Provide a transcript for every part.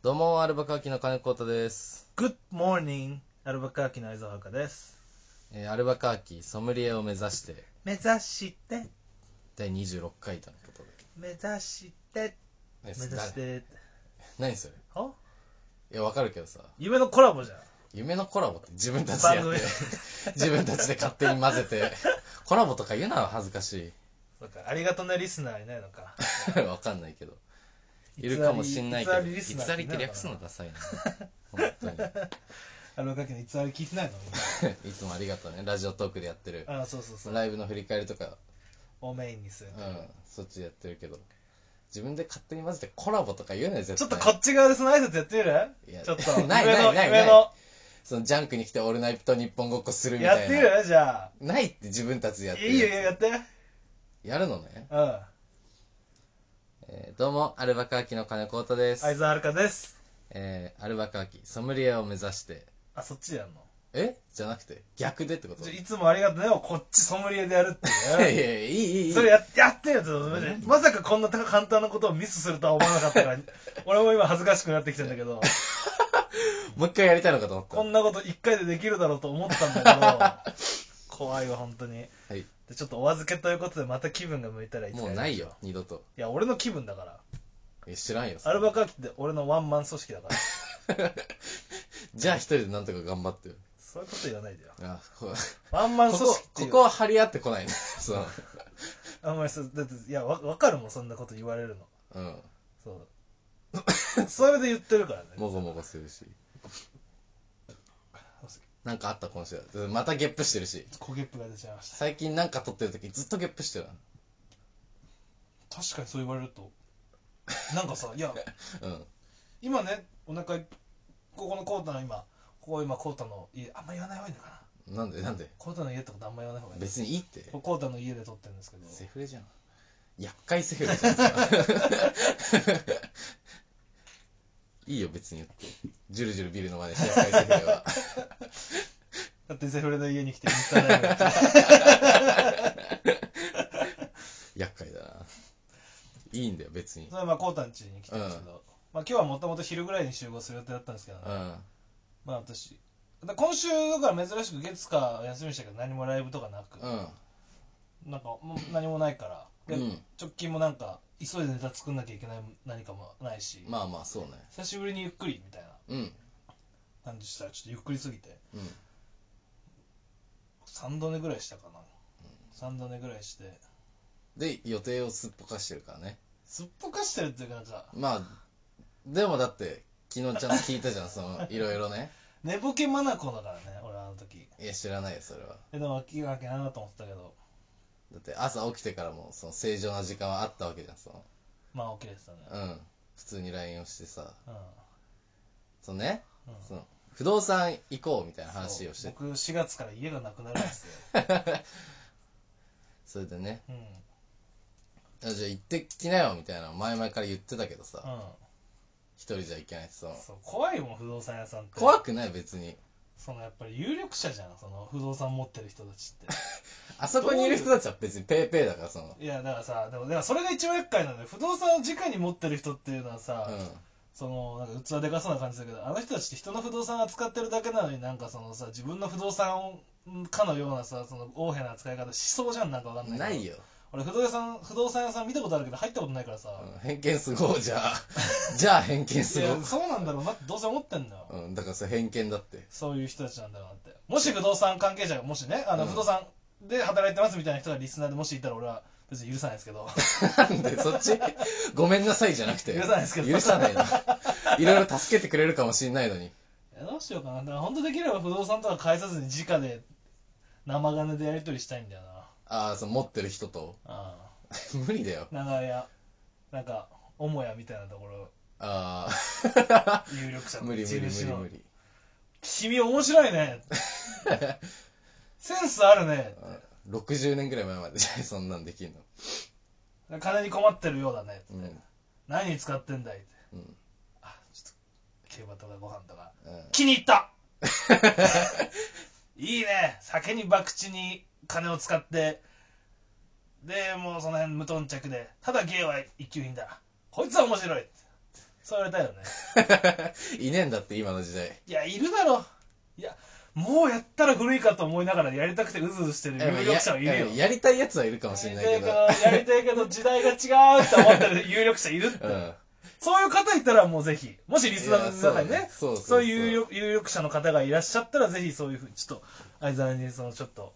どうも、アルバカーキの金子太です。Good morning! アルバカーキの相沢遥です。えーアルバカーキソムリエを目指して、目指して、第26回とのことで。目指して、目目指し。て。何それ？あいや、わかるけどさ、夢のコラボじゃん。夢のコラボって自分たちでやって、自分たちで勝手に混ぜて、コラボとか言うのは恥ずかしそうかありがとねリスナーいないのか。い。わかんないけど。いるかもしんないけど、偽偽りリスナーりって略すのダサいな。本当に。アルバカーキの偽り聞いてないの いつもありがとうね。ラジオトークでやってる。あそうそうそう。ライブの振り返りとか、をメインにするう。ん、そっちでやってるけど、自分で勝手に混ぜてコラボとか言うのよ、絶対。ちょっとこっち側でその挨拶やってみる？いやちょっと。ないないない夢の。そのジャンクに来てオールナイト日本ごっこするみやたいな。ってみる？じゃあ。ないって自分たちでやってるいいよ、やって。やるのね。うん。えーどうも、アルバカーキの金子太です。相沢遥です。えーアルバカーキ、ソムリエを目指して、あ、そっちでやんの？え？じゃなくて、逆でってこと？じゃあいつもありがとねをこっちソムリエでやるってい いうね。やいや、いいいいいい。それややってよ、ちょっとマジでまさかこんな簡単なことをミスするとは思わなかったから、俺も今恥ずかしくなってきたんだけど、もう一回やりたいのかと思った。こんなこと一回でできるだろうと思ったんだけど、怖いわ、本当に。はい。でちょっとお預けということで、また気分が向いたらいつかもうないよ、二度と。いや、俺の気分だから。え知らんよ。アルバカーキって俺のワンマン組織だから。じゃあ一人でなんとか頑張ってよ。そういうこと言わないでよ。あこワンマンこ組織って。こここは張り合ってこないね。そう。あんまりそう、だって、いや、わわかるもん、そんなこと言われるの。うん。そう。それで言ってるからね。もごもごするし。なんかあった今週。またゲップしてるし。小ゲップが出ちゃいました。最近なんか撮ってる時ずっとゲップしてる確かにそう言われると。なんかさ、いや、な。うん。今ね、お腹い、ここのコータの今、ここ今コータの家、あんま言わない方がいいのかな。なんで？なんで？コータの家ってことあんま言わない方がいい。別にいいって。コータの家で撮ってるんですけど。セフレじゃん。厄介セフレじゃん。いいよ、別に言って。ジュルジュルビルの真似して厄介セフレは。だってセフレの家に来てインスタライブやって厄介だな。いいんだよ、別に。それはまあコータの家に来てるんですけど、まあ今日はもともと昼ぐらいに集合する予定だったんですけどね。うん。まあ私、だ今週だから珍しく月か休みでしたけど何もライブとかなく、うん。なんかもう何もないから、でうん直近もなんか急いでネタ作んなきゃいけない何かもないし、まあまあ、そうね。久しぶりにゆっくりみたいなうん。感じしたらちょっとゆっくりすぎてうん。3度寝ぐらいしたかな、3度寝ぐらいしてで、予定をすっぽかしてるからね。すっぽかしてるっていうかなんかまあ、でもだって、昨日ちゃんと聞いたじゃん、その、いろいろね。寝ぼけまなこだからね俺はあの時いや、知らないよ、それは。えでも気がなきゃなと思ってたけどだって、朝起きてからも、その、正常な時間はあったわけじゃん、その。まあ OK でしたね。うん。普通に LINE をしてさ、うん、そのね、うん。その、不動産行こうみたいな話をして。そう、僕4月から家がなくなるんですよ、それでね、うん。あじゃあ行ってきなよみたいなの前々から言ってたけどさ、うん。一人じゃ行けないってさ、そう怖いもん不動産屋さんって。怖くない別に。そのやっぱり有力者じゃんその不動産持ってる人たちっ あそこにいる人たちは別にペーペーだから、その、ていやだからさでもでもそれが一番厄介なんだよ不動産を直に持ってる人っていうのはさ、うん。そのなんか器でかそうな感じだけどあの人たちって人の不動産扱ってるだけなのになんかそのさ自分の不動産かのようなさその横柄な扱い方しそうじゃんなんかわかんないないよ。俺不動産屋さん不動産屋さん見たことあるけど入ったことないからさ、うん偏見すごい、じゃあ。じゃあ偏見すごい。そうなんだろうなってどうせ思ってんだよ、うん、だからそれ偏見だって。そういう人たちなんだろうなって。もし不動産関係者が、もしね、あの、うん不動産で働いてますみたいな人がリスナーでもしいたら俺は別に許さないですけど。なんで、そっち？ごめんなさいじゃなくて。許さないですけど許さないの。いろいろ助けてくれるかもしんないのに。いやどうしようかな。だから本当できれば不動産とか返さずに直で生金でやり取りしたいんだよな。ああ、その持ってる人と。あ 無理だよあ。。長屋、なんか、母屋みたいなところ、ああ。有力者の無理無理無理無理。君面白いね。センスあるね。60年ぐらい前までそんなんできんの。金に困ってるようだね。うん。何に使ってんだい？って。うん。あ、ちょっと、競馬とかご飯とか。うん気に入った いいね酒に博打に金を使ってでもうその辺無頓着でただ芸は一級品だこいつは面白いそう言われたよね いねえんだって、今の時代。いや、いるだろ。いや、もうやったら古いかと思いながらやりたくてうずうずしてる有力者はいるよ。ややりたいやつはいるかもしれないけど。やりたいけど、時代が違うって思ってる有力者いるって。うん。そういう方いたらもうぜひ、もしリスナーの中にねいや、そうだねそうそうそうそういう有力有力者の方がいらっしゃったら、ぜひそういうふうに、ちょっと、相沢にそのちょっと、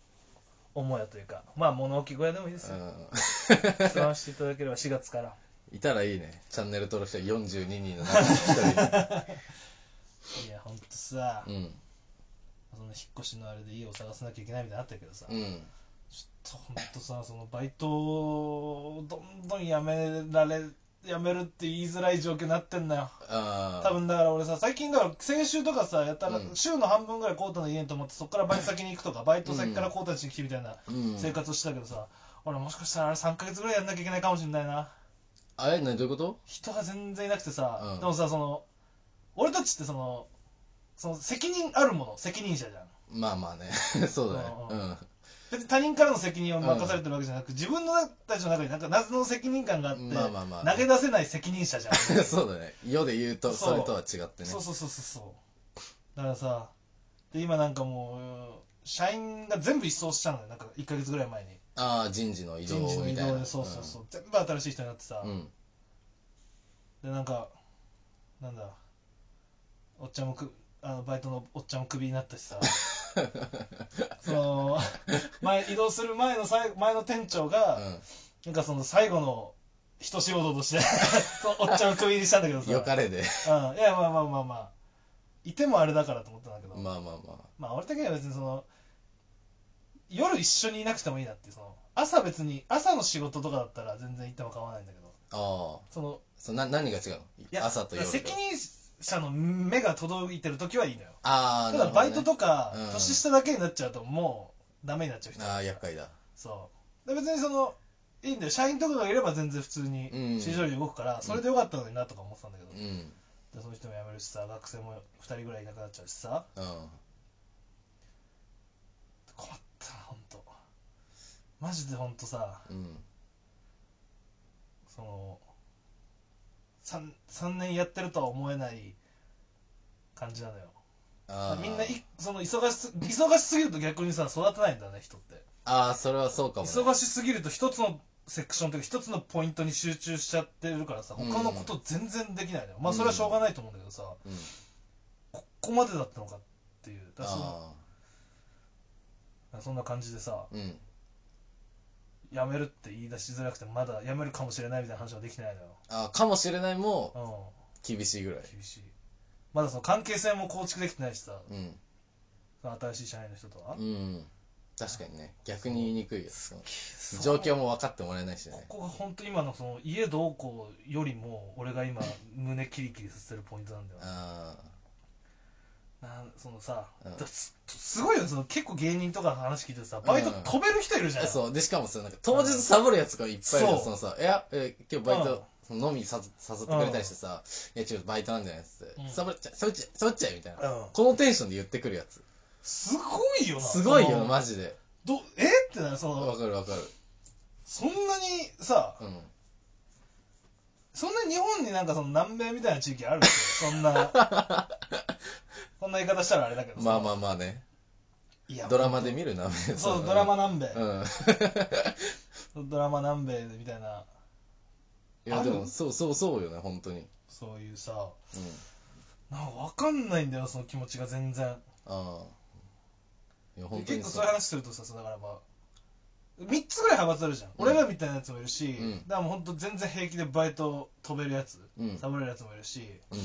思やというか、まあ物置小屋でもいいですよ。うん使わせていただければ4月から。いたらいいね。チャンネル登録者42人の中に1 いや、ほんとさ、人。うん。その引っ越しのあれで家を探さなきゃいけないみたいになったけどさ、うん。ちょっとほんとさ、そのバイトをどんどんやめられ、やめるって言いづらい状況になってんだよ。多分だから俺さ、最近だから先週とかさ、やったらうん週の半分ぐらいコータの家に泊まって、そこからバイト先に行くとか、バイト先からコータに来てみたいなうん。生活をしてたけどさ、俺もしかしたらあれ3ヶ月ぐらいやんなきゃいけないかもしれないな。あれ何どういうこと？人が全然いなくてさ、うんでもさ、その、俺たちってその、その責任あるもの、責任者じゃん。まあまあね。そうだね。ううんん。別に他人からの責任を任されてるわけじゃなく、自分のたちの中になんか謎の責任感があって、まあまあまあ投げ出せない責任者じゃん。そうだね。世で言うと、そうそれとは違ってね。そうそうそうそうそうだからさで今なんかもう社員が全部一掃しちゃうのよなんか1ヶ月ぐらい前にああ、人事の移動人事の移。動でそうそうそう、全部新しい人になってさ、うん。うん。でなんかなんだおっちゃんもくあのバイトのおっちゃんもクビになったしさ その前移動する前の最後前の店長が、なんかその最後の一仕事として そのおっちゃんをクビにしたんだけどうん。さよかれで。うん、いやまあまあまあまあいてもあれだからと思ったんだけど、まあまあままあ俺的には別にその夜一緒にいなくてもいいなっていうその朝別に朝の仕事とかだったら全然行っても構わないんだけどあ。ああ。そのそうな何が違うの？いや朝と夜で責任者の目が届いてる時はいいのよああ、ただバイトとか。かうん年下だけになっちゃうともうダメになっちゃう人ああ、厄介だ。そうで別にそのいいんだよ社員とかがいれば全然普通にうん市場に動くからそれでよかったのになとか思ってたんだけど、うん。でその人も辞めるしさ学生も2人ぐらいいなくなっちゃうしさうん。困ったな本当マジで本当さうん。その 3, 3年やってるとは思えない感じなのよああ。みんないその忙しす忙しすぎると逆にさ育てないんだね人ってああ、それはそうかもね。忙しすぎると一つのセクションというか一つのポイントに集中しちゃってるからさうん他のこと全然できないのよ、まあそれはしょうがないと思うんだけどさ、うん。ここまでだったのかっていうだそのあそんな感じでさあ。うん。辞めるって言い出しづらくてまだ辞めるかもしれないみたいな話はできないのよ、ああ、かもしれないもう厳しいぐらい。ん、厳しいまだその関係性も構築できてないしさうん。その新しい社員の人とは、うん。確かにね。逆に言いにくいよ。そう状況も分かってもらえないしね。ここが本当今のその家どうこうよりも俺が今胸キリキリさせるポイントなんだよあなんそのさ、うんだすすごいよその結構芸人とかの話聞いてさバイトうん飛べる人いるじゃん、あ。そう。で、しかもさ、なんか当日サボるやつがいっぱいいるそうそのさ、いや、え今日バイうんト、その飲みにさ誘ってくれたりしてさ、いや、ちょっとバイトなんじゃないっつってうん、サボっちゃえ、サボっちゃえ、サボっちゃえ、みたいな。うんこのテンションで言ってくるやつ。すごいよなすごいよ、マジで。どえ？ってなそわのかるわかる。そんなにさうん。そんな日本になんかその南米みたいな地域あるっけ？そんなそんな言い方したらあれだけどさまあまあまあね。いやドラマで見るな、そうドラマ南米、うん。ドラマ南米みたいないや、ある？でも、そうそうそうよね、本当に。うん。そういうさなんか分かんないんだよその気持ちが全然ああ。いや、で本当に結構そういう話するとさそうだからまあ3つぐらい派閥あるじゃん、うん俺らみたいなやつもいるし、うんだからもうほんと全然平気でバイト飛べるやつうん。サボれるやつもいるしうん。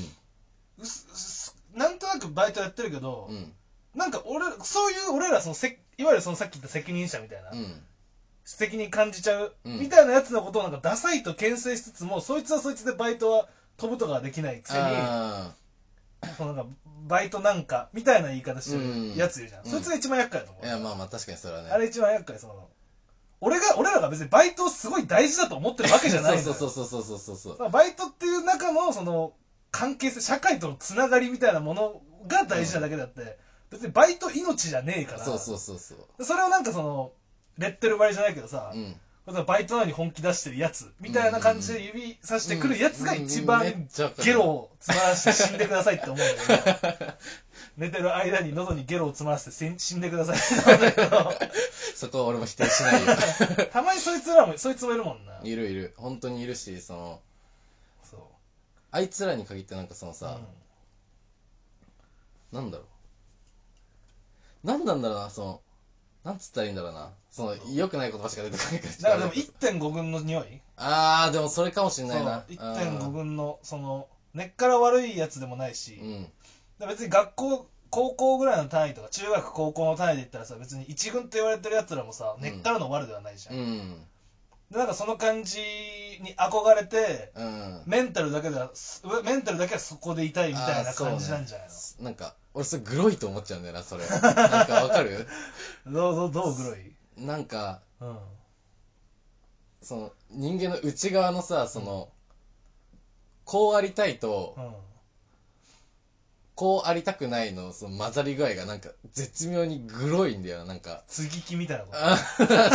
うすうすなんとなくバイトやってるけど、うん。なんか俺そういう俺らそのせいわゆるそのさっき言った責任者みたいな、うん。責任感じちゃう、うんみたいなやつのことをなんかダサいと牽制しつつもそいつはそいつでバイトは飛ぶとかはできないくせにあそのなんかバイトなんかみたいな言い方してうんるやついるじゃん、うんそいつが一番厄介だと思あ。う、いや、まあまあ、確かにそれはね。あれ一番厄介その俺が俺らが別にバイトをすごい大事だと思ってるわけじゃないそうそうそうそうそうそうそう。まあバイトっていう中のその関係性社会とのつながりみたいなものが大事なだけであって、別にバイト命じゃねえからそうそうそうそう。それをなんかそのレッテル割りじゃないけどさ、うん。バイトなのに本気出してるやつみたいな感じで指さしてくるやつが一番ゲロを詰まらせて死んでくださいって思うんだけど 寝てる間に喉にゲロを詰まらせて死んでください そこは俺も否定しないよ。たまにそいつらもそいつもいるもんないるいる。本当にいるし、その、そうあいつらに限ってなんかそのさ、うなんだろう。なんなんだろうな、その、なんつったらいいんだろうな。その、良くない言葉しか出てこないから。んだからでも1.5軍の匂い？あー、でもそれかもしんそうないな。1.5軍のその根っから悪いやつでもないし、うん。で別に学校高校ぐらいの単位とか中学高校の単位で言ったらさ別に一軍って言われてるやつらもさ根っからの悪ではないじゃん、うん。でなんかその感じに憧れてうん。メンタルだけではメンタルだけはそこでいたいみたいな感じなんじゃないの、なんか、俺それグロいと思っちゃうんだよな、それ。なんかわかる？どうどうどうグロい？なんか、うん。その、人間の内側のさ、その、こうありたいと、うんこうありたくないの、その混ざり具合がなんか、絶妙にグロいんだよな、なんか。接ぎ木みたいなこと？あ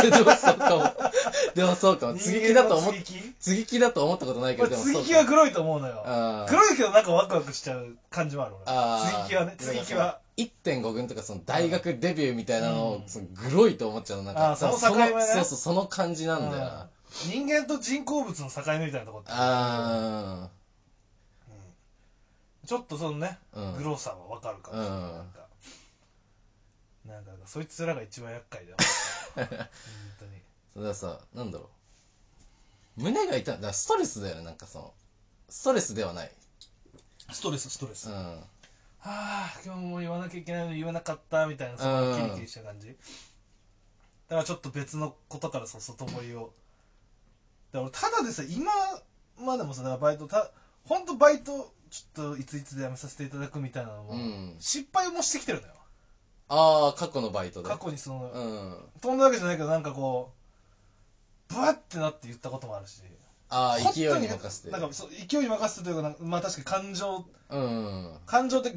でもそうかも。でもそうかも。継ぎ木だと思っ人間の接ぎ木？継ぎ木だと思ったことないけこど、でもそうかれ接ぎ木はグロいと思うのよ。あー。グロいけどなんかワクワクしちゃう感じもある俺あー。接ぎ木はね接ぎ木は。1.5軍とかその大学デビューみたいなのを、うん。そのグロいと思っちゃうの、なんか、あーその境目ね。そうそう、その感じなんだよな。うん。人間と人工物の境目みたいなとこってあちょっとそのね、うんグロさはわかるかもしれない、うんなんかなんかそいつらが一番厄介だよ本当にー。だからさ、なんだろう。胸が痛い。だからストレスだよね、なんかその。ストレスではない。ストレスストレス、うはん。あ今日も言わなきゃいけないのに言えなかったみたいなそのうんキリキリした感じだからちょっと別のことからその外堀をだから俺ただでさ今までもさだからバイトた本当バイトちょっといついつで辞めさせていただくみたいなのも、うん失敗もしてきてるのよああ、過去のバイトで。過去にその、うん。飛んだわけじゃないけどなんかこうブワッてなって言ったこともあるしああ、勢いに任せて。なんかそう勢いに任せてというかまあ確かに感情うん。感情的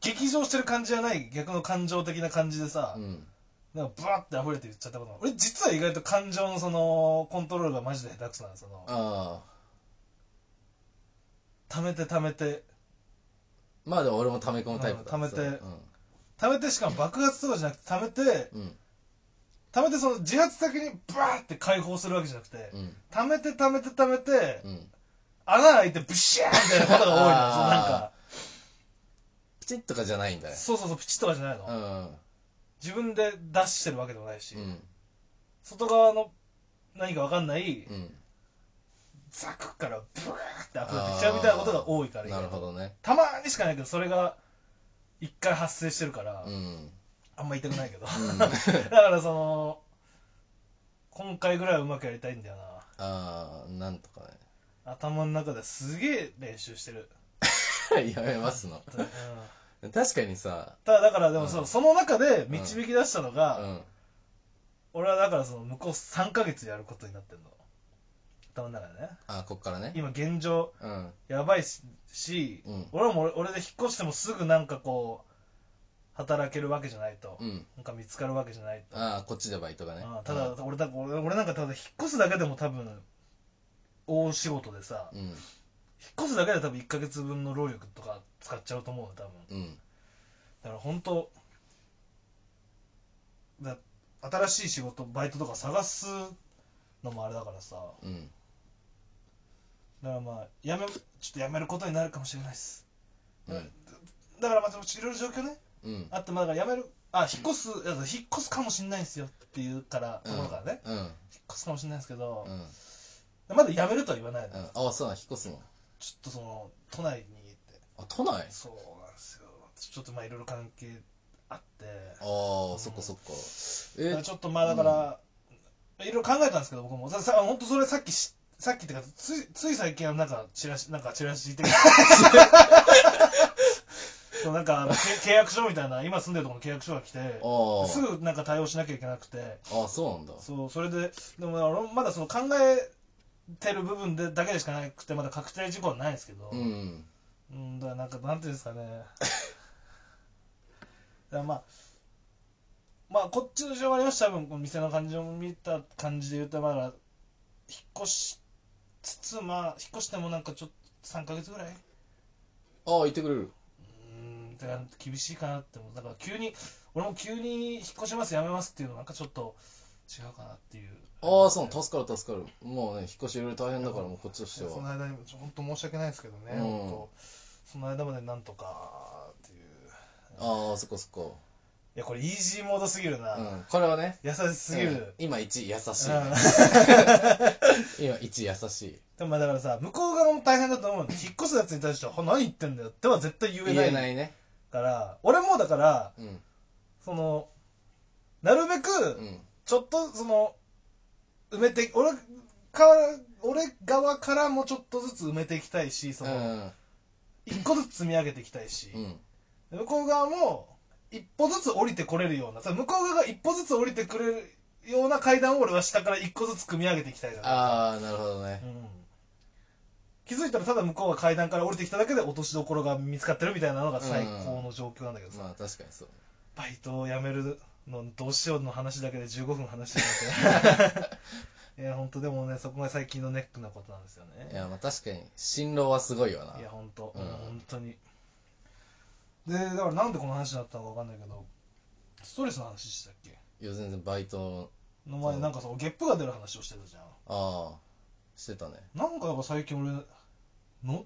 激情してる感じじゃない逆の感情的な感じでさ、うん。なんかブワッて溢れて言っちゃったことも俺実は意外と感情のそのコントロールがマジで下手くそなのそのああ。溜めて溜めてまあでも俺も溜め込むタイプだ。うん溜めてそう溜めてしかも爆発とかじゃなくて溜めてうん。うん。溜めてその自発的にブワーって解放するわけじゃなくてうん。溜めて溜めて溜めてうん。穴開いてブシャーンみたいなことが多いのそうなんかプチッとかじゃないんだね。そうそうそうプチッとかじゃないの、うん。自分で出してるわけでもないし、うん。外側の何か分かんないうん。ザクからブワーって溢れてきちゃうみたいなことが多いからなるほどね。たまにしかないけどそれが一回発生してるから、うん。あんま言いたくないけど、うん。だからその今回ぐらいはうまくやりたいんだよな。ああ、なんとか頭の中ですげえ練習してる、ね。やめますの。うん。確かにさ、ただだからでもそ,、うん。その中で導き出したのうが、ん。俺はだからその向こう3ヶ月やることになってんの頭の中でねあこっからね。今現状うん。やばいしし、うん俺はもう俺で引っ越してもすぐなんかこう働けるわけじゃないと、うん。なんか見つかるわけじゃないと、ああ、こっちでバイトがね。うんただ俺だ俺俺なんかただ引っ越すだけでも多分大仕事でさ、うん。引っ越すだけで多分1ヶ月分の労力とか使っちゃうと思うの多分うん。だから本当だ新しい仕事バイトとか探すのもあれだからさうん。だからまあやめちょっとやめることになるかもしれないですうん。だからまたいろいろ状況ねうん。あってまあだからやめるあ引っ越すいや引っ越すかもしれないんですよっていうからところからね、うん。引っ越すかもしれないですけどう、ん。まだやめるとは言わないの、うん。ああ、そうなの、引っ越すの？ちょっとその都内に行ってあ、都内？そうなんですよちょっとまあいろいろ関係あってああ、そっかそっか。え、ちょっとまあだから、いろいろ考えたんですけど僕もささ本当それさっきしさっきってかついつい最近はなんかチラシなんかチラシ的な そうなんかあのけ契約書みたいな今住んでるところの契約書が来てああ。すぐなんか対応しなきゃいけなくてああ、そうなんだ。そうそれででも俺まだその考えてる部分でだけでしかなくてまだ確定事項はないんですけど、うん。うん、だからなんか、なんていうんですかね。だからまあ、まあ、こっちの事情もありました多分、この店の感じを見た感じで言うと、まだ、引っ越しつつまあ引っ越してもなんかちょっと3ヶ月ぐらい。ああ言ってくれる。うーんだから厳しいかなって思う。だから急に俺も急に引っ越しますやめますっていうのなんかちょっと違うかなっていう。ああそう助かる助かる。もうね引っ越しいろいろ大変だからもうこっちとしては。その間に本当申し訳ないですけどね、うん。本当その間までなんとかっていう。ああそっかそっいやこれイージーモードすぎるな、かうん。これはね。優しすぎる、うん。今一優しい、うん。今一優しい。でもまあだからさ向こう側も大変だと思うの。引っ越すやつに対してはは何言ってんだよ。っては絶対言え言ない。えないね。から俺もだからうん。そのなるべくうん。ちょっとその埋めて俺から俺側からもちょっとずつ埋めていきたいしその、うん。一個ずつ積み上げていきたいし、うん。向こう側も一歩ずつ降りてこれるようなさ向こう側が一歩ずつ降りてくれるような階段を俺は下から一個ずつ組み上げていきたいか。らああなるほどね。うん。気づいたらただ向こうが階段から降りてきただけで落としどころが見つかってるみたいなのが最高の状況なんだけどさ、まあ確かにそう。バイトを辞めるのどうしようの話だけで15分話してるって。いや本当でもねそこが最近のネックなことなんですよね。いやまあ確かに。辛労はすごいわな。いや本当、うん。本当にでだからなんでこの話になったのか分かんないけどストレスの話したっけ？いや全然バイトの前なんかそのゲップが出る話をしてたじゃん。ああしてたね。なんかやっぱ最近俺の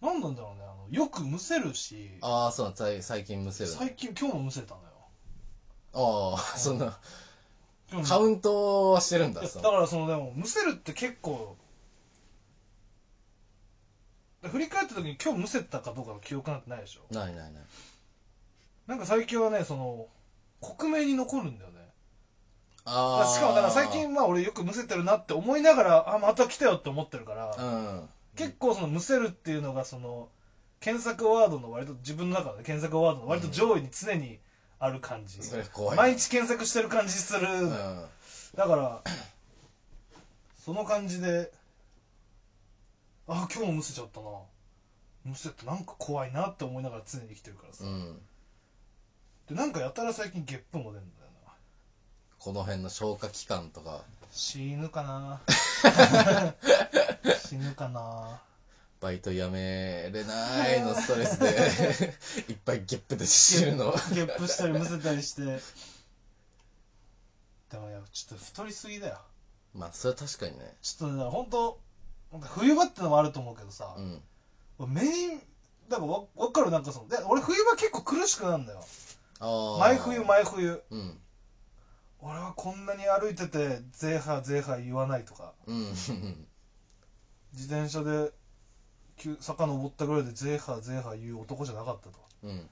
なんなんだろうねあのよくむせるし。ああそうだ最最近むせるね。最近今日もむせたのよ。ああそんなカウントはしてるんだだからそのでもむせるって結構振り返った時に今日むせたかどうかの記憶なんてないでしょ？ないないない。なんか最近はねその克明に残るんだよね。ああしかもだから最近まあ俺よくむせてるなって思いながらあまた来たよって思ってるから、うん。結構そのむせるっていうのがその検索ワードの割と自分の中で検索ワードの割と上位に常にある感じ、それ怖い毎日検索してる感じする、うん。だからその感じであ今日もむせちゃったな。むせってなんか怖いなって思いながら常に生きてるからさ、うん。でなんかやたら最近ゲップも出るんだよな。この辺の消化器官とか。死ぬかな。死ぬかな。バイト辞めれないのストレスで。いっぱいゲップで死ぬの。ゲップしたりむせたりして。でもいやちょっと太りすぎだよ。まあそれは確かにね。ちょっとね本当なんか冬場ってのもあると思うけどさう、ん。メインだからわ分かるなんかそので俺冬場結構苦しくなるんだよ。ああ毎冬毎冬。うん。俺はこんなに歩いてて「ゼーハーゼーハー」言わないとか。うん。自転車で急坂登ったぐらいで「ゼーハーゼーハー」言う男じゃなかったと。うん。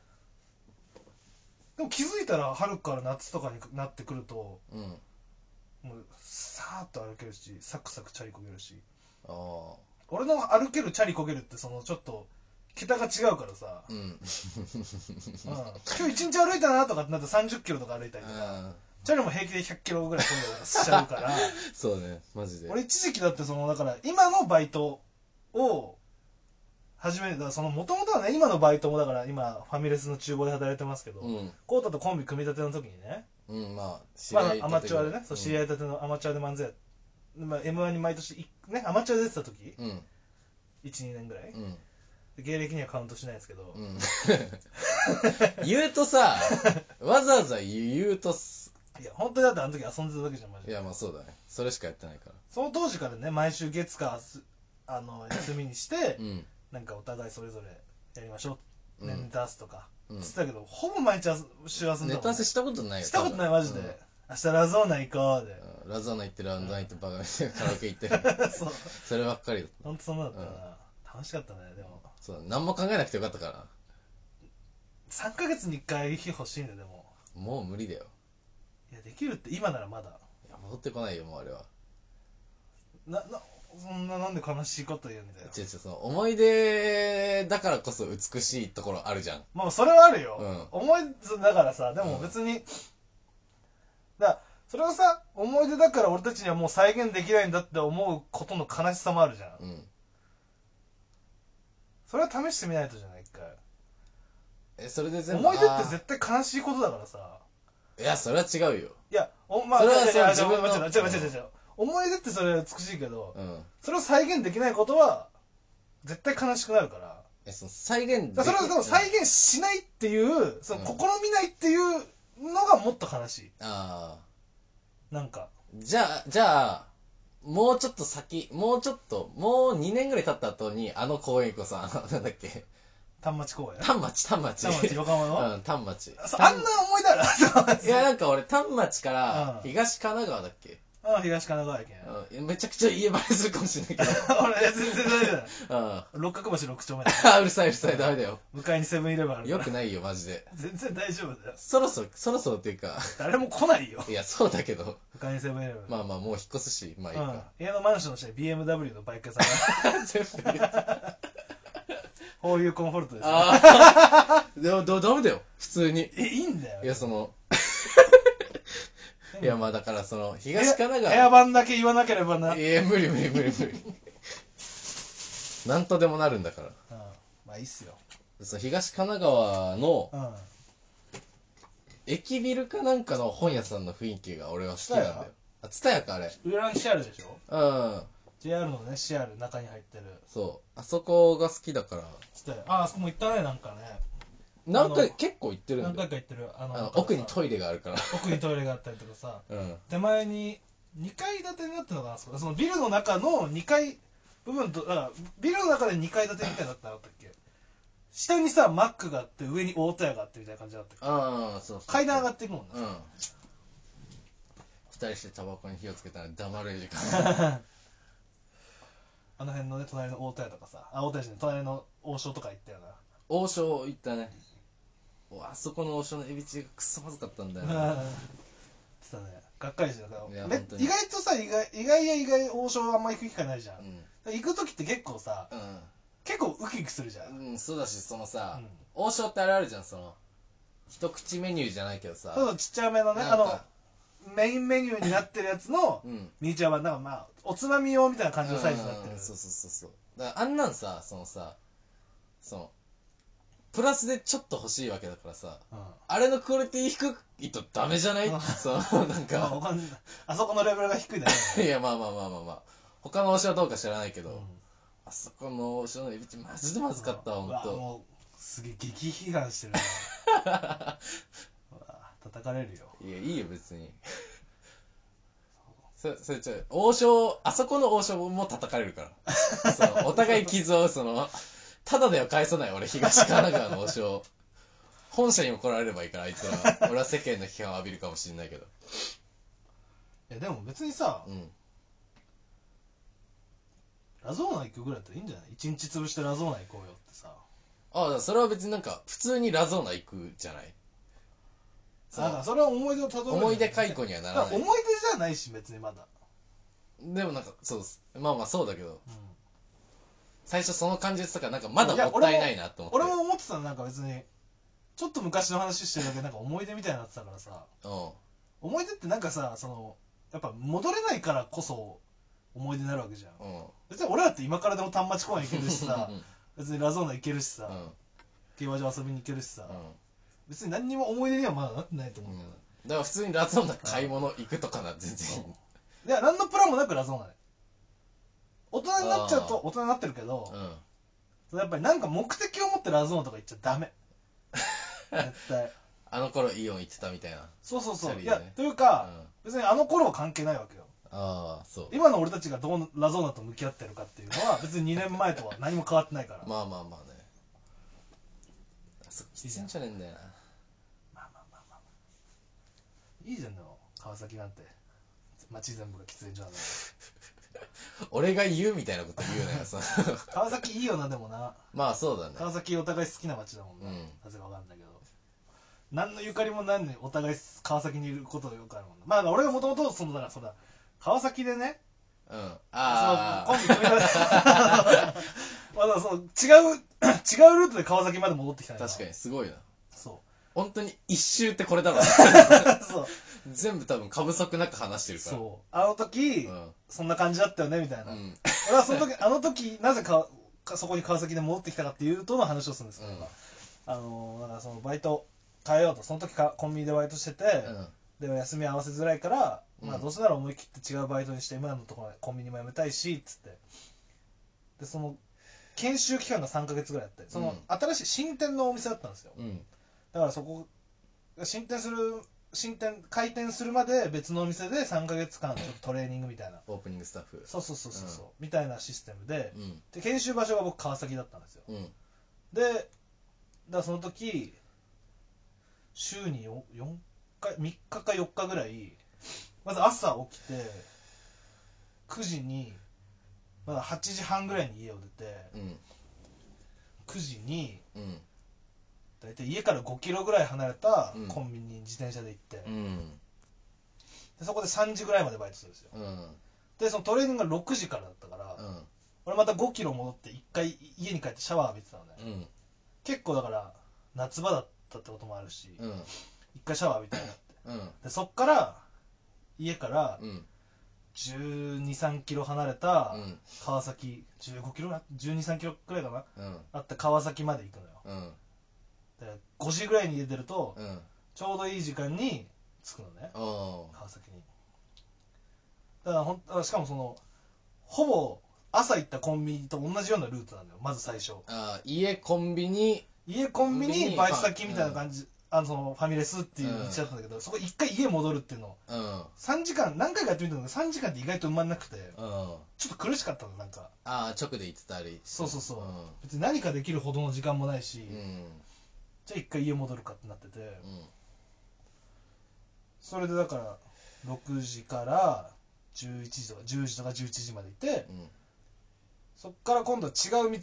でも気づいたら春から夏とかになってくるとうん。もうさーっと歩けるしサクサクチャリこげるしああ俺の歩けるチャリこげるってそのちょっと桁が違うからさ、うん。うん、今日一日歩いたなとかってなって30キロとか歩いたりとか。あチャリも平気で100キロぐらいこげたりしちゃうから。あ そうねマジで。俺一時期だってそのだから今のバイトを始めるだからその元々はね今のバイトもだから今ファミレスの厨房で働いてますけど、うん。コータとコンビ組み立ての時にね、うんまあ知まあアマチュアでね、そう知り合いいたてのアマチュアで漫才やまあ、m 1に毎年いねアマチュアで出てた時うん。12年ぐらい、うん。で芸歴にはカウントしないですけど、うん。言うとさわざわざ言うとすいや本当にだってあの時遊んでただけじゃんマジいでやまあそうだね。それしかやってないから。その当時からね毎週月かすあの 休みにして、うん。なんかお互いそれぞれやりましょう、うん。ねネタ合わせとか、うん。つってたけどほぼ毎日あ週遊んでたね。ネタ合わせしたことないよしたことないマジで、うん明日ラゾーナ行こうで、うんラザーナ行ってランダー行ってバカみたいなカラオケ行って そう。そればっかりだ本当そんなだったな、楽しかったねでも。そうだ何も考えなくてよかったから。3ヶ月に1回日欲しいんだよでも。もう無理だよ。いやできるって今ならまだ。いや戻ってこないよもうあれは。ななそんななんで悲しいこと言うんだよ。違う違うその思い出だからこそ美しいところあるじゃん。まあそれはあるよ、うん。思い出だからさでも別に、だそれをさ思い出だから俺たちにはもう再現できないんだって思うことの悲しさもあるじゃん。うん。それは試してみないとじゃない一回。えそれで全部思い出ってあ絶対悲しいことだからさ。ー。いやそれは違うよ。いやおまあそれは違う違う違う違う違う。思い出ってそれは美しいけどうん。それを再現できないことは絶対悲しくなるから。え、その再現それはでも再現現しないっていうそのうん。試みないっていうのがもっと悲しい。ああ。なんか。じゃあ、じゃあ、もうちょっと先、もうちょっと、もう2年ぐらい経った後に、あの公園行こうさ、なんだっけ、丹町公園？丹町、丹町。丹町横浜の、うん、丹町。そうあんな思い出ある？いや、なんか俺、丹町からうん。東神奈川だっけ、あ東神奈川県うん、めちゃくちゃ家バレするかもしれないけど。俺全然大丈夫だ うん。六角橋六丁目だあ、うるさいうるさい、ダメだよ。向かいにセブンイレブンあるから。よくないよ、マジで。全然大丈夫だよ。そろそろ、そろそろっていうか、誰も来ないよ。いや、そうだけど、向かいにセブンイレブンまあまあ、もう引っ越すし、まあいいうん。か。、家のマンションの下に BMW のバイク屋さん。が全部言うこういうコンフォルトですよ。ああ、でも、どダメだよ、普通に。えいいんだよ。いや、その、いや、まあだから、その、東神奈部屋川。番だけ言わなければな、うん、いや、無理無理無理無理。なんとでもなるんだから。まあいいっすよその東神奈川のうん駅ビルかなんかの本屋さんの雰囲気が俺は好きなんだよ。あ、ツタヤか、あれ。裏にシアルでしょ？うん。JR のねシアル中に入ってるそう。あそこが好きだから。つってああそこも行ったねなんかね何回、あの結構行ってるん何だよ。回か行ってるあのあの奥にトイレがあるから。奥にトイレがあったりとかさ うん。手前に2階建てになってるのかなそこそのビルの中の2階部分とだからビルの中で2階建てみたいになってなかったっけ？下にさマックがあって上に大戸屋があってみたいな感じだったっけ？ああ、そうそう。階段上がっていくもんねうん。二人してタバコに火をつけたら黙れる時間。あの辺のね隣の大戸屋とかさあ大戸屋じゃない隣の王将とか行ったよ王将行ったね。おあそこの王将のエビチリがクソまずかったんだよなな。うんつったねがっかりしてた意外とさ意外意外や意外王将あんま行く機会ないじゃん、うん。行く時って結構さう結構ウキウキするじゃん、ん。うん、そうだし、そのさ、うん王将ってあれあるじゃん、その、一口メニューじゃないけどさ。そうそうちっちゃめのねあのメインメニューになってるやつの うん。ミニチュア版なんかまあおつまみ用みたいな感じのサイズになってるうんそうそうそうそう。だからあんなんさ、そのさ、その、プラスでちょっと欲しいわけだからさ、うん。あれのクオリティ低いとダメじゃない？うん。その、なんまあわか、かんない。あそこのレベルが低いだけいや、まあまあまあまあまあ。他の王将はどうか知らないけど、うん。あそこの王将のエビチリマジでまずかったわ、ほんうわと。もうすげえ激批判してる 叩かれるよ。いや、いいよ、別に。そそれちょ、王将、あそこの王将も叩かれるから。そのお互い傷をその、ただでは返さない、俺、東神奈川の王将。本社に怒られればいいから、あいつら。俺は世間の批判を浴びるかもしれないけど。いやでも別にさうん。ラゾーナ行くぐらいだったらいいんじゃない？一日潰してラゾーナ行こうよってさああ、それは別になんか、普通にラゾーナ行くじゃない？そだからそれは思い出をたどる思い出解雇にはならない。思い出じゃないし別にまだ、でもなんか、そうっす。まあまあそうだけど、うん最初その感じでしたから、なんかまだもったいないなと思って。俺も思ってたのなんか別にちょっと昔の話してるだけでなんか思い出みたいになってたからさうん。思い出ってなんかさそのやっぱ戻れないからこそ思い出になるわけじゃんうん。別に俺だって今からでも丹町公園行けるしさうん別にラゾーナ行けるしさ、うん。競馬場遊びに行けるしさ、うん。別に何にも思い出にはまだなってないと思ううんけど、だから普通にラゾーナ買い物行くとかな、全然。いや何のプランもなくラゾーナで大人になっちゃうと大人になってるけどう、ん。やっぱりなんか目的を持ってラゾーナとか行っちゃダメ 絶対あの頃イオン行ってたみたいな。そうそうそう、いやといううん。か、あ別にあの頃は関係ないわけよあ、そう。今の俺たちがどうラゾーナと向き合ってるかっていうのは 別に2年前とは何も変わってないから、まあまあまあね。あそこ喫煙所ねえんだよな。まあまあまあまあいいじゃんでも川崎なんて街全部が喫煙所なんだ 俺が言うみたいなこと言うなよ、その。川崎いいよなでもな。まあそうだね。川崎お互い好きな街だもんな、うん。なぜかわかんないけど。何のゆかりもなんねお互い川崎にいることがよくあるもんな。まあ俺がもともとそのだからそうだ。川崎でねうん。そあのコンビ組み出し まだそう違う 違うルートで川崎まで戻ってきたあ、んや確かにすごいな。そ本当に一周ってこれだろうな。う そう全部多分過不足なく話してるから。そうあの時、うん。そんな感じだったよねみたいな、うん。俺はその時あの時なぜかかそこに川崎で戻ってきたかっていうとの話をするんですけど、うんあのだからそのバイト変えようとその時かコンビニでバイトしてて、うん。でも休み合わせづらいからうんまあどうせなら思い切って違うバイトにして今のところコンビニも辞めたいしっつってでその研修期間が3ヶ月ぐらいあってその、うん新しい新店のお店だったんですようんだからそこ新店する新店開店するまで別のお店で3ヶ月間ちょっとトレーニングみたいな。オープニングスタッフ。そうそうそうそうそう、みたいなシステムで。うん。で研修場所が僕川崎だったんですよ。うん。でだからその時週に 4, 4回3日か4日ぐらいまず朝起きて9時にまだ8時半ぐらいに家を出てうん。9時にうん大体家から5キロぐらい離れたうん。コンビニに自転車で行って、うん。でそこで3時ぐらいまでバイトするんですよ。うん。でそのトレーニングが6時からだったから、うん。俺また5キロ戻って1回家に帰ってシャワー浴びてたのね、うん。結構だから夏場だったってこともあるし、うん。1回シャワー浴びたいなって。うん。でそっから家からうん。1 2 3キロ離れたうん。川崎15キロ1 2 3キロくらいかなうん。あった川崎まで行くのよ。うんで5時ぐらいに家出るとうん。ちょうどいい時間に着くのね。お川崎に。だからほんあしかもそのほぼ朝行ったコンビニと同じようなルートなんだよ。まず最初。あー家コンビニ。家コンビコンビニニバイト先みたいな感じ、あのそのファミレスっていう道だったんだけど、そこ一回家戻るっていうの。うん。3時間何回かやってみたんだけど3時間って意外と埋まんなくてうん。ちょっと苦しかったのなんか。ああ直で行ってたりそうそうそう、う別に何かできるほどの時間もないし、んうんじゃあ一回家戻るかってなってて。うん。それでだから6時から11時とか10時とか11時までいてうん。そっから今度は違う道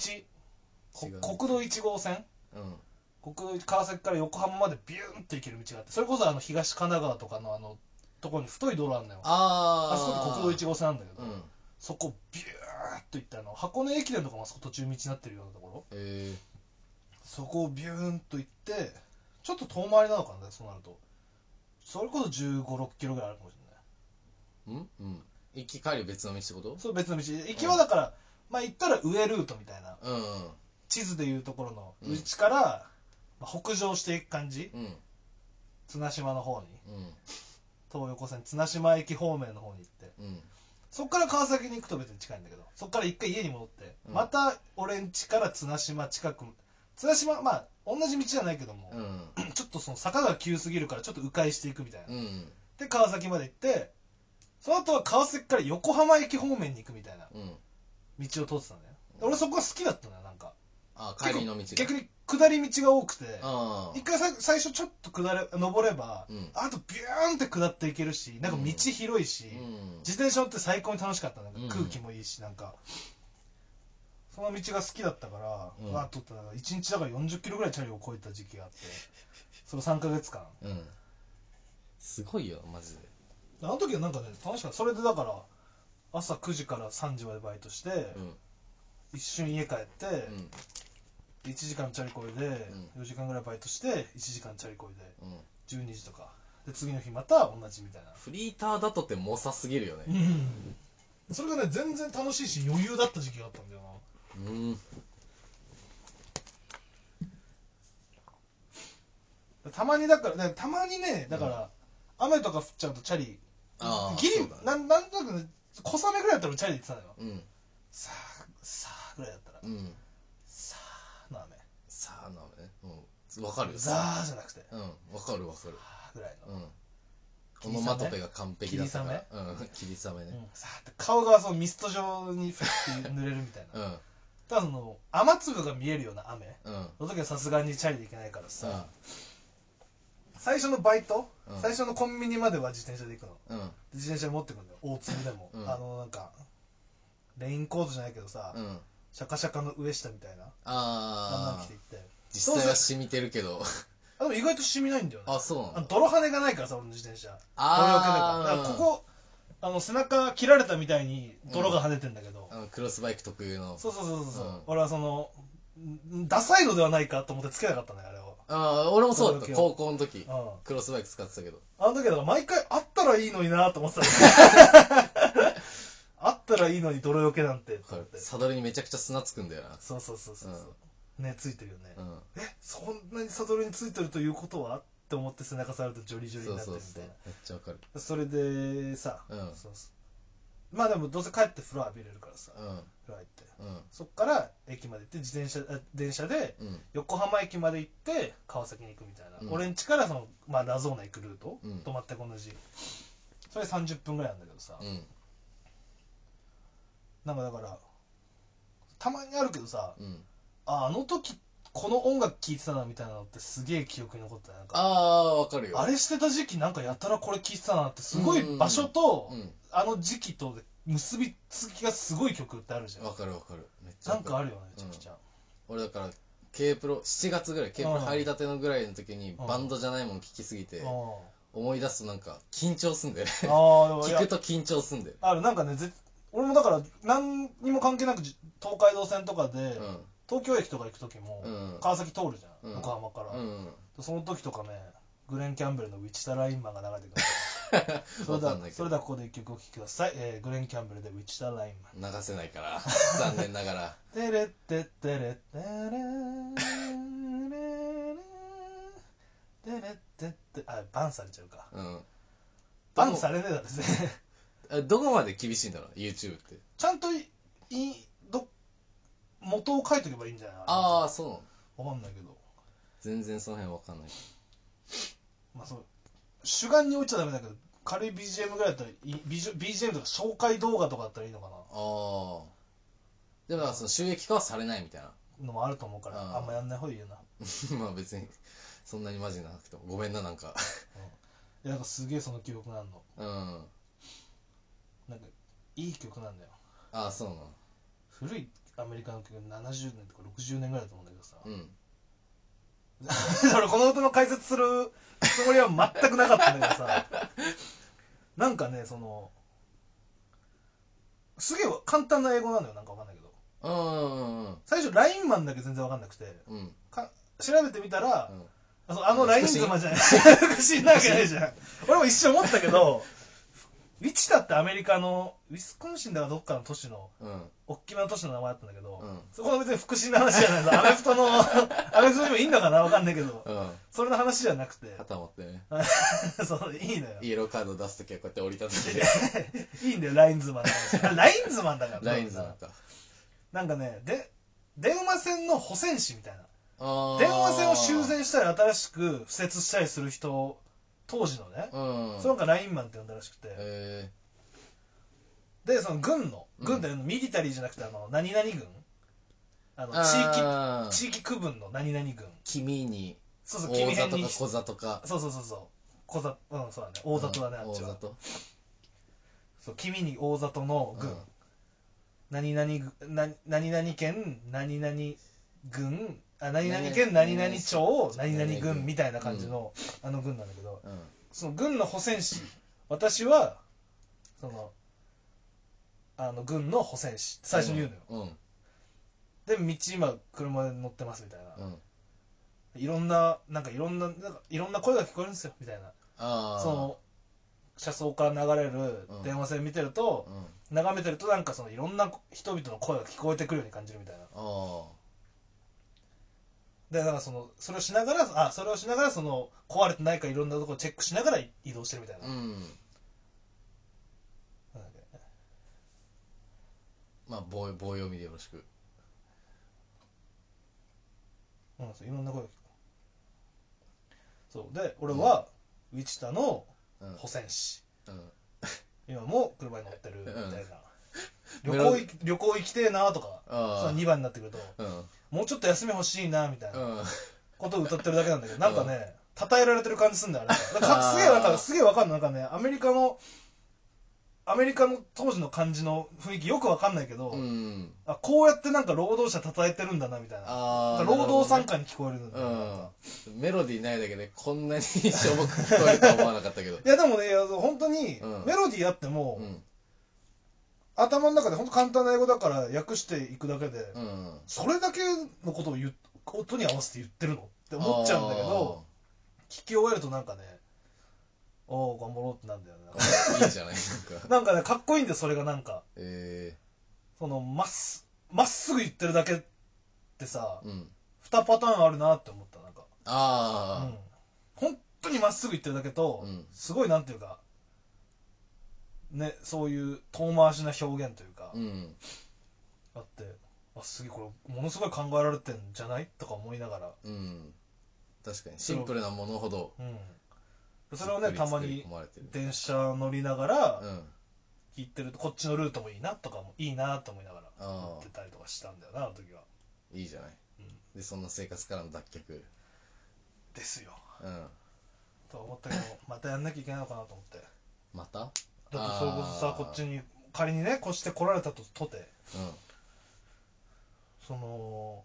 国道1号線？うん。国道川崎から横浜までビューンって行ける道があってそれこそあの東神奈川とかのあのところに太い道路あるのよ。あああそこって国道1号線なんだけど、うん。そこビューっと行ってあの箱根駅伝とかもあそこ途中道になってるようなところ。えそこをビューンと行ってちょっと遠回りなのかなそうなると。それこそ1 5 6キロぐらいあるかもしれない。ー、うん？うん。行き帰り別の道ってこと？そう別の道。行きはだから、まあ行ったら上ルートみたいな。うん。地図でいうところのうん。内から、まあ北上していく感じ。うん。綱島の方に。うん。東横線綱島駅方面の方に行って。うん。そっから川崎に行くと別に近いんだけどそっから一回家に戻って、うん。また俺ん家から綱島近く綱島まあ同じ道じゃないけども、うん。ちょっとその坂が急すぎるからちょっと迂回していくみたいな、うん。で川崎まで行ってその後は川崎から横浜駅方面に行くみたいなうん。道を通ってたんだよ。で俺そこが好きだったのよなんか。あ帰りの道が。逆に下り道が多くてあ。一回さ最初ちょっと下れ登れば、うん。あとビューンって下っていけるしなんか道広いし、うん。自転車乗って最高に楽しかった。なんかうん。空気もいいしなんかその道が好きだったから、うん。わーっと1日だから40キロぐらいチャリを超えた時期があって その3ヶ月間。うん。すごいよマジで。あの時はなんかね楽しかった。それでだから朝9時から3時までバイトして、うん。一瞬家帰って、うん。1時間チャリこいで、4時間ぐらいバイトして1時間チャリこいでうん。12時とか。で次の日また同じみたいな。フリーターだとって猛者すぎるよね。うん。それがね全然楽しいし余裕だった時期があったんだよなうん。たまにだからねたまにねだから、雨とか降っちゃうとチャリ。ああギリなんなんとなくね小雨ぐらいだったら俺チャリで行ってたのようん。さあさあぐらいだったら、うん。さあの雨。さあなのね。うん。わかるよ。ザーじゃなくて。うん。わかるわかる。ぐらいの、うん。オノマトペが完璧だったからうん。霧雨うん。ねさあって顔がそのミスト状にふって濡れるみたいな。うんただその雨粒が見えるような雨。うん。その時はさすがにチャリで行けないからさ、最初のバイト、うん。最初のコンビニまでは自転車で行くの。うん。うんで自転車持ってくんだよ。大粒でも、うん。あのなんかレインコートじゃないけどさ、うん。シャカシャカの上下みたいな。だんだんああ着ていって。実際は染みてるけど。あでも意外と染みないんだよね。あそうなんだあの泥跳ねがないからさ俺の自転車。あー。泥よけだから。だからここあの背中切られたみたいに泥が跳ねてんだけど、あのクロスバイク特有の。そうそうそうそう、う。ん。俺はそのんダサいのではないかと思ってつけなかったねあれをああ俺もそうだった。高校の時。うん。クロスバイク使ってたけど。あの時はだから毎回あったらいいのになと思ってた あったらいいのに泥よけなんてと思って。サドルにめちゃくちゃ砂つくんだよな。そうそうそうそうそう、ねついてるよね、うん。えそんなにサドルについてるということはって思って背中触るとジョリジョリになってるみたいな。めっちゃわかる。それでさ、うん。そうそう。まあでもどうせ帰って風呂浴びれるからさうん。風呂入って。うん。そっから駅まで行って自転車あ電車でうん。横浜駅まで行って川崎に行くみたいな、うん。俺ん家からその、まあ、ラゾーナ行くルート、うん。と全く同じそれ30分ぐらいなんだけどさ、うん。なんかだからたまにあるけどさうん。ああの時この音楽聴いてたなみたいなのってすげえ記憶に残ってなんか。ああわかるよ。あれしてた時期なんかやたらこれ聴いてたなってすごい場所とうんあの時期とで結びつきがすごい曲ってあるじゃん。わかるわかる。めっちゃなんかあるよねめちゃくちゃ、俺だから K プロ7月ぐらい K プロ入りたてのぐらいの時にうん。バンドじゃないもん聴きすぎてうん。思い出すとなんか緊張すんだよね。あ聞やくと緊張すんだよ。ある。なんかねぜ俺もだから何にも関係なくじ東海道線とかで、うん東京駅とか行く時も、うん。川崎通るじゃん、うん。横浜から、うん。その時とかねグレン・キャンベルの「ウィチタ・ラインマン」が流れてくる。それでかんないけど。それではここで一曲お聴きください、えーグレン・キャンベルで「ウィチタ・ラインマン」流せないから。残念ながら。テレッテッテレッテレテレッテッテあバンされちゃうかうんバンされねえだろですねあどこまで厳しいんだろう YouTube ってちゃんといいど元を書いとけばいいんじゃないああそうなの？わかんないけど。全然その辺わかんない。まあそう。主眼に置いちゃダメだけど軽い BGM ぐらいだったらいい。BG BGM とか紹介動画とかだったらいいのかな。ああでもなんかその収益化はされないみたいな。のもあると思うからあー。あんまやんない方がいいよな、まあ別にそんなにマジなくてもごめんななんか。いやなんかすげえその記憶なんの。うん。なんかいい曲なんだよ。ああそうなの？古いアメリカの曲70年とか60年ぐらいだと思うんだけどさ、うん。俺 この歌の解説するつもりは全くなかったんだけどさ。なんかねそのすげえ簡単な英語なのよなんかわかんないけど。最初ラインマンだけ全然わかんなくて。うん。か調べてみたら、うん。あのラインズマじゃない。福祉 なわけないじゃん。俺も一瞬思ったけどウィチタってアメリカのウィスコンシンだかどっかの都市のうん。大きめの都市の名前だったんだけど、うん。そこの別に福祉の話じゃない。のアメフトの アメフトにもいいんだかな？わかんないけど。うん。それの話じゃなくて。肩持ってね。そういいのよ。イエローカード出すときはこうやって折りたたきで いいんだよラインズマンの話あラインズマンだからラインズなんか。なんかねで電話線の補選士みたいな。あー。電話線を修繕したり新しく敷設したりする人当時のね、うん。そのがラインマンって呼んだらしくて、えでその軍のうん。軍ってミリタリーじゃなくてあの何々軍。あのー、地域地域区分の何々軍。君にそうそう大座とにか小座とか。そうそうそうそう。小座うんそうだね。大里だね、うんあっちは。大座と。そう君に大里の軍、うん。何々何々県何々軍あ何々県何々町何々軍みたいな感じの、あの軍なんだけどうん。その軍の補選士私はそのあの軍の補選士って最初に言うのよ、うん。で道今車で乗ってますみたいな、うん。いろんななんかいろんななんかいろんな声が聞こえるんですよみたいな。ああその車窓から流れるうん。電話線見てると、うん。眺めてるとなんかそのいろんな人々の声が聞こえてくるように感じるみたいな。あでだからそのそれをしながらあそれをしながらその壊れてないかいろんなところチェックしながら移動してるみたいな,、あうん。まあ棒棒読みでよろしく。うん、そういろんな声が聞こえそうで俺は、ウィチタのうん。補選士うん今も車に乗ってるみたいな、うん旅行行き旅行行きてえなとかあその2番になってくるとうんもうちょっと休み欲しいなみたいな。うん。ことを歌ってるだけなんだけどなんかね称えられてる感じすんだよあれだからすげえなんか すげえわかんない。なんかねアメリカのアメリカの当時の感じの雰囲気よくわかんないけど、うん。あこうやってなんか労働者称えてるんだなみたいな。ああ労働参加に聞こえるんだよ、なんうん。かメロディーないだけでこんなにしょぼく聞こえるとは思わなかったけど。いやでもねいや本当にうん。メロディーあっても、うん頭の中で本当簡単な英語だから訳していくだけで、うん。それだけのことを言う音に合わせて言ってるの？って思っちゃうんだけど聞き終えるとなんかねおお頑張ろうってなんだよね。あーいいじゃないなんか。なんかねかっこいいんだよそれがなんか。えそのまっすまっすぐ言ってるだけってさえうん。2パターンあるなって思ったなんか、あうん、本当にまっすぐ行ってるだけと、うん。すごいなんていうかねそういう遠回しな表現というか、うん。あってあすげえこれものすごい考えられてんじゃない？とか思いながら、うん。確かにシンプルなものほど。うん、それをねたまに電車乗りながらうん。聞いてるとこっちのルートもいいなとかもいいなと思いながらあ乗ってたりとかしたんだよなあの時は、いいじゃない。うん、でそんな生活からの脱却。ですよ。うん。とは思ったけどまたやんなきゃいけないのかなと思って。また？だってそれこそさこっちに仮にね越して来られたととて。うん。その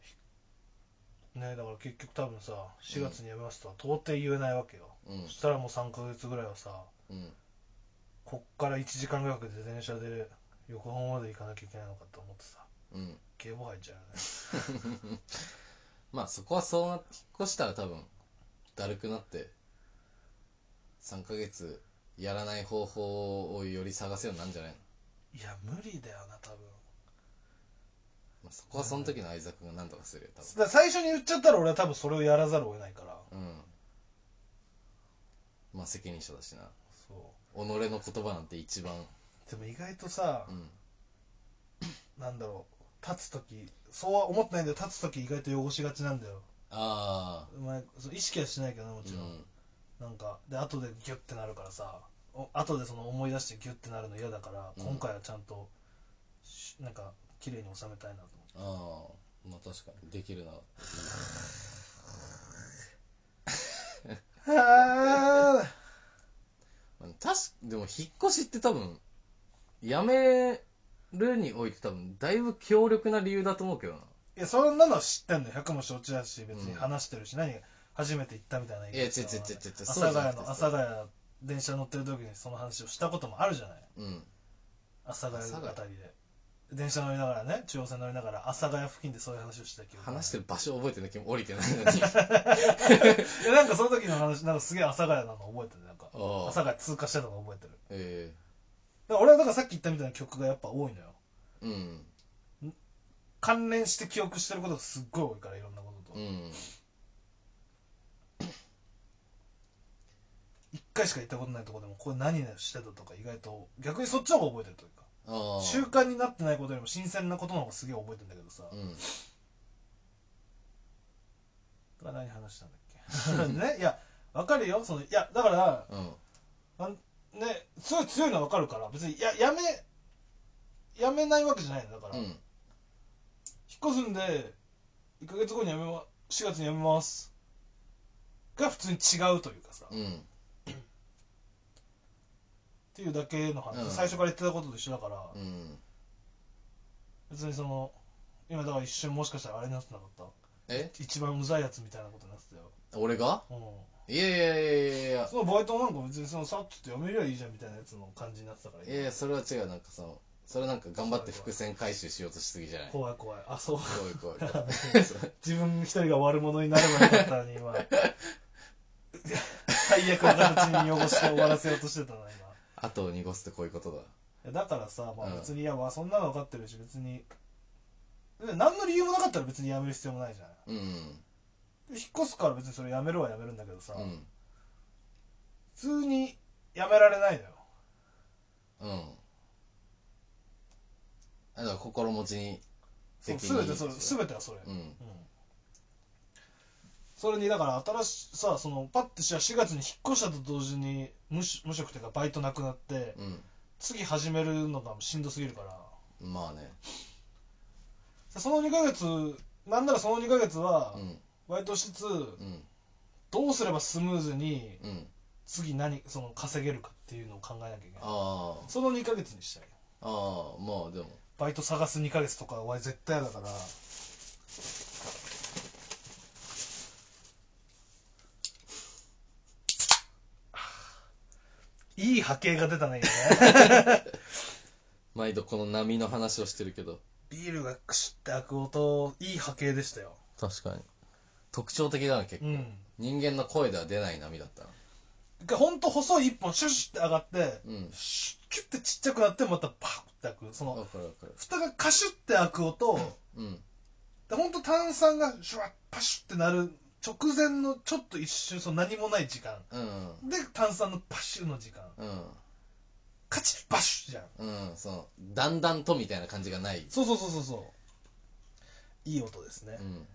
ひねだから結局多分さ4月に辞めますとは到底言えないわけよ、うん。そしたらもう3ヶ月ぐらいはさうん。こっから1時間ぐらいかけて電車で横浜まで行かなきゃいけないのかと思ってさうん。警棒入っちゃうよね。まあそこはそうな引っ越したら多分だるくなって3ヶ月やらない方法をより探すようになるんじゃないの、いや無理だよな多分。まあ、そこはその時の相沢君が何とかするよ多だから最初に言っちゃったら俺は多分それをやらざるを得ないから。分うん。まあ責任者だしな。そう。己の言葉なんて一番。でも意外とさう、ん。なんだろう立つ時そうは思ってないんだよ。立つ時意外と汚しがちなんだよ。あお前そう意識はしないけどなもあちろん、うん。なんかで後でギュッてなるからさ。お後でその思い出してギュッてなるの嫌だから、うん。今回はちゃんとしなんか綺麗に収めたいなと思って。ああまあ確かに。できるな。あまあ確かでも引っ越しって多分やめるにおいて多分だいぶ強力な理由だと思うけどな。いやそんなのは知ってんのよ。100も承知だし別に話してるし、何初めて行ったみたいないや違う違う違う違う。阿佐ヶ谷の阿佐ヶ谷電車乗ってる時にその話をしたこともあるじゃない。うん。阿佐ヶ谷あたりで。電車乗りながらね中央線乗りながら阿佐ヶ谷付近でそういう話をした記憶話してる場所覚えてないけど降りてないのに。いやなんかその時の話なんかすげえ阿佐ヶ谷なの覚えてる。なんかあ阿あ佐ヶ谷通過してたの覚えてる。えだから俺はだからさっき言ったみたいな曲がやっぱ多いのよ。えうん。関連して記憶してることがすっごい多いからいろんなことと。うん回しか行ったことないとこでもこれ何してたとか意外と逆にそっちの方が覚えてるというか。習慣になってないことよりも新鮮なことの方がすげえ覚えてるんだけどさ、うん。だから何話したんだっけ？ねいやわかるよ。そのいやだからうん。ねすごい強いのはわかるから別にややめやめないわけじゃないの。だから、うん。引っ越すんで1ヶ月後にやめま4月にやめます。が普通に違うというかさ、っうんていうだけの話、うん。最初から言ってたことと一緒だから、うん。別にその今だから一瞬もしかしたらあれになってなかった。え？一番うざいやつみたいなことになってたよ、俺が？うん、いやいやいやいやいや。そのバイトなんか別にそのさっとやめりゃいいじゃんみたいなやつの感じになってたから。いやいやそれは違う。なんかそのそれなんか頑張って伏線回収しようとしすぎじゃない？怖い怖い。あそう。怖い怖い。怖 い自分一人が悪者になればよかったのに今。最悪な形に汚して終わらせようとしてたな今後を濁すってこういうことだ。いやだからさ、まあ、うん。別に、いやまあそんなの分かってるし別にで何の理由もなかったら別にやめる必要もないじゃん。うん。で引っ越すから別にそれやめるはやめるんだけどさ、うん。普通にやめられないのよ。うん。あだから心持ちにそう責任全てそれ全てはそれ、うん。うんそれにだから新しさそのパッてし4月に引っ越したと同時に無し無職っていうかバイトなくなってうん。次始めるのがしんどすぎるから。まあね。その2ヶ月なんならその2ヶ月はうん。バイトしつつうん。どうすればスムーズにうん。次何その稼げるかっていうのを考えなきゃいけない。ああ。その2ヶ月にしたい。ああまあでも。バイト探す2ヶ月とかは絶対嫌だからいい波形が出たね今ね。毎度この波の話をしてるけど。ビールがクシュって開く音いい波形でしたよ。確かに。特徴的だな結構、うん。人間の声では出ない波だったな。ほんと細い一本シュッシュって上がってうん。シュッキュッてちっちゃくなってまたパッて開く。その蓋がカシュッて開く音うん。でほんと炭酸がシュワッパシュッてなる直前のちょっと一瞬その何もない時間うん。で炭酸のパシュの時間うん。カチッバシュじゃんうん。そう。だんだんとみたいな感じがない。そうそうそうそうそういい音ですね、うん。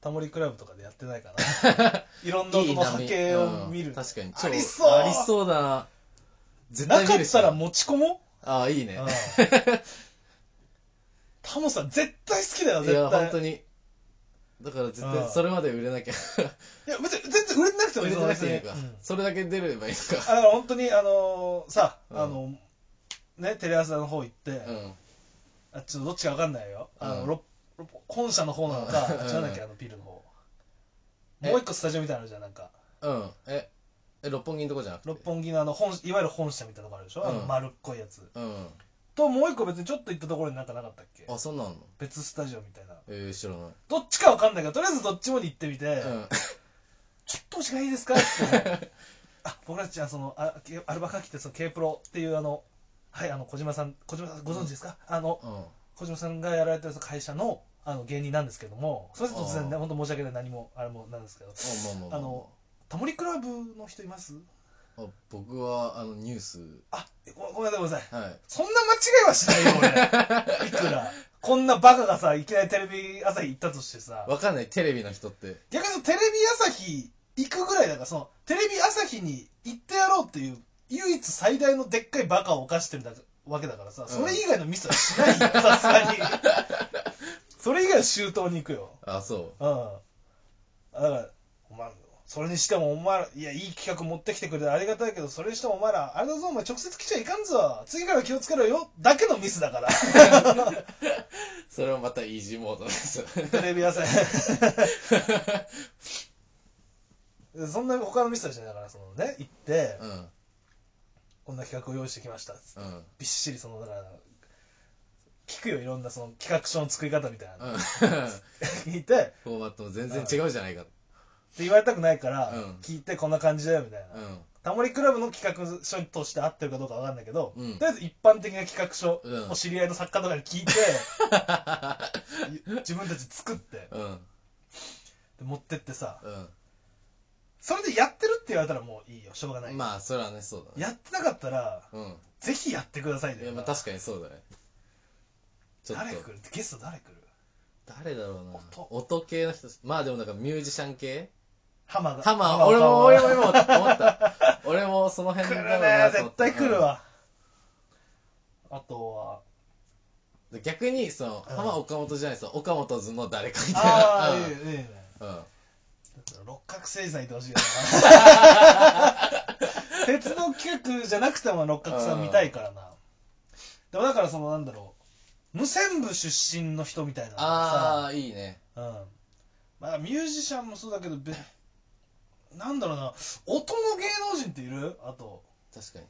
タモリクラブとかでやってないかな いろんな音の波形を見る、うん確かに。ありそうありそうだな。絶なか対見るしたら持ち込もああ、いいうね。うんタモさん絶対好きだよいや、本当に。だから絶対、うん。それまで売れなきゃ。いや別に全然売れてなくても売れてなくていいのかその別にうん。それだけ出ればいいのか。あだから本当にあのーさ、うん。あのねテレ朝の方行って、うん。あっちのどっちか分かんないよ、あのうん。ろろ本社の方なのか、うん。あっちなんだっけあのビルの方。え？もう一個スタジオみたいなのあるじゃんなんか。うん。え、え、六本木のとこじゃなくて？六本木のあの本いわゆる本社みたいなとこあるでしょ、あのうん。丸っこいやつ。うん。ともう一個別にちょっと行ったところになんかなかったっけ？あ、そんなんの？別スタジオみたいな。えー、知らない。どっちか分かんないけどとりあえずどっちもに行ってみて、うん。ちょっとお時間いいですか？って。あ僕たちはそのあけアルバカキってその K プロっていうあのはいあの小島さん小島さんご存知ですか、あのうん。小島さんがやられてる会社のあの芸人なんですけどもそれ突然ね本当申し訳ない何もあれもなんですけど。あのタモリクラブの人います？あ僕は、あの、ニュース。あごごめんなさいごめんなさい。はい。そんな間違いはしないよ俺。いくら。こんなバカがさいきなりテレビ朝日行ったとしてさ。わかんない、テレビの人って。逆にテレビ朝日行くぐらいだからそのテレビ朝日に行ってやろうっていう唯一最大のでっかいバカを犯してるだわけだからさ、それ以外のミスはしないよ さすがに。それ以外は周到に行くよ。あ、そう。ん。だからお前それにしてもお前らいやいい企画持ってきてくれてありがたいけどそれにしてもお前らあれだぞお前直接来ちゃいかんぞ次から気をつけろよだけのミスだからう。それはまたイージーモードです。テレビ朝日そんな他のミスはしないだからそのね行って、うん。こんな企画を用意してきましたうん。びっしりそのだから聞くよいろんなその企画書の作り方みたいなのうん。聞いてフォーマットも全然違うじゃないか。って言われたくないからうん聞いてこんな感じだよみたいな、うん。タモリクラブの企画書として合ってるかどうかわかんないけど、うんとりあえず一般的な企画書うんを知り合いの作家とかに聞いて、自分たち作ってうん。で持ってってさうそれでやってるって言われたらもういいよしょうがない、ん。まあ、それはね、そうだね。やってなかったらうん。ぜひやってくださいだいや、よまあ確かにそうだね。ちょっと誰。が来る？ゲスト誰来る？誰だろうな。音音系の人。まあでもなんかミュージシャン系？ハマがハマー、ハ俺も、ハ俺も今思った。俺もその辺だろうなね絶と思った対来る。わ、あとはうん逆に、その、うん浜岡本じゃないです岡本図の誰かみたいああな。いいねいいねうん。六角星座いてほしいよな鉄道企画じゃなくても六角さん見たいからなでもだからそのなんだろう無線部出身の人みたいなああ、いいね。さ、うんまあ、ミュージシャンもそうだけどべなんだろうな。音の芸能人っている？あと。確かに。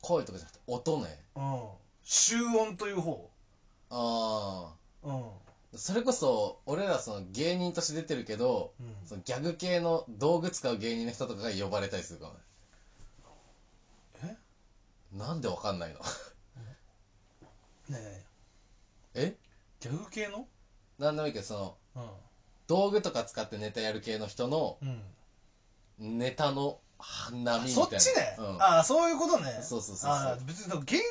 声とかじゃなくて、音ね。うん。集音という方。あうん。あ。それこそ、俺らその芸人として出てるけど、うん。そのギャグ系の道具使う芸人の人とかが呼ばれたりするかもね。え？なんでわかんないの？ねえ。え？ギャグ系の？なんでもいいけど、その、うん。道具とか使ってネタやる系の人のうんネタの波みたいな。そっちね、うん。ああそういうことね。そうそうそうそう。ああ別に芸人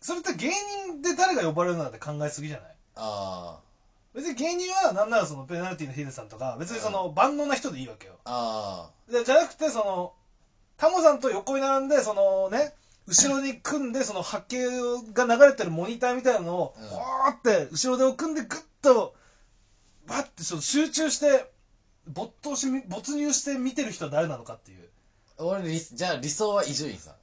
それって芸人で誰が呼ばれるのなんて考えすぎじゃない？あ別に芸人はなんならそのペナルティのヒデさんとか別にその万能な人でいいわけよ。あ。あでじゃなくてそのタモさんと横に並んでそのね後ろに組んでその波形が流れてるモニターみたいなのをうん。こうって後ろ手を組んでグッとバッてちょっと集中して没頭しみ没入して見てる人は誰なのかっていう。あ。俺理、じゃあ理想は伊集院さん。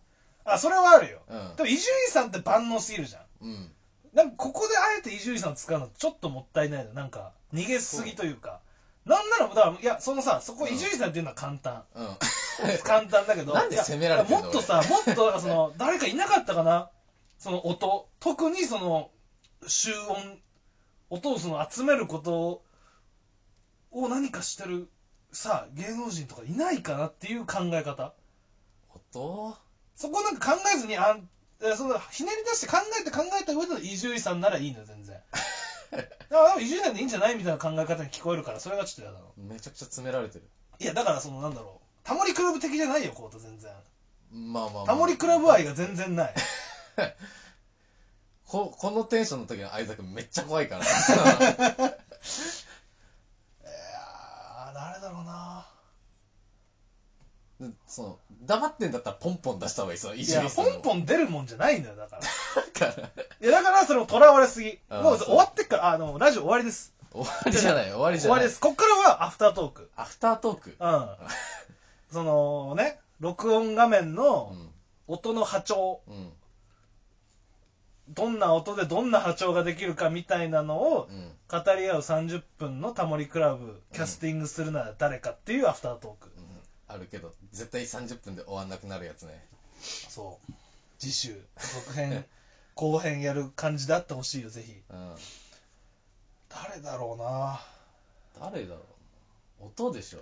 あそれはあるよ。うん。でも伊集院さんって万能すぎるじゃん。うん。なんかここであえて伊集院さんを使うのちょっともったいないの。なんか逃げすぎというか。なんならだからいやそのさそこ伊集院さんっていうのは簡単、うん。簡単だけど。なんで責められてんのいやもっとさもっとだからその誰かいなかったかな。その音。特にその集音。音をその集めることを何かしてるさ芸能人とかいないかなっていう考え方音そこなんか考えずにあんえそのひねり出して考えて考えた上での伊集院さんならいいのよ全然 から伊集院さんでいいんじゃないみたいな考え方に聞こえるからそれがちょっと嫌だなめちゃくちゃ詰められてる。いやだからそのなんだろうタモリクラブ的じゃないよコート全然まあまあまあ。タモリクラブ愛が全然ない こ、このテンションの時の相沢君めっちゃ怖いから。いやー誰だろうなでその、黙ってんだったらポンポン出した方がいい。その、いやポンポン。ン出るもんじゃないんだよだからだから、いやだからそれも囚われすぎあーそうもう終わってっからあのラジオ終わりです終わりじゃない、終わりじゃない。終わりですこっからはアフタートークアフタートーク？うんそのね録音画面うのん。音の波長うん。どんな音でどんな波長ができるかみたいなのをうん。語り合う30分のタモリクラブキャスティングするなら誰かっていうアフタートーク、うんあるけど、絶対30分で終わんなくなるやつね。そう次週続編 後編やる感じであってほしいよぜひうん。誰だろうな誰だろう。音でしょ。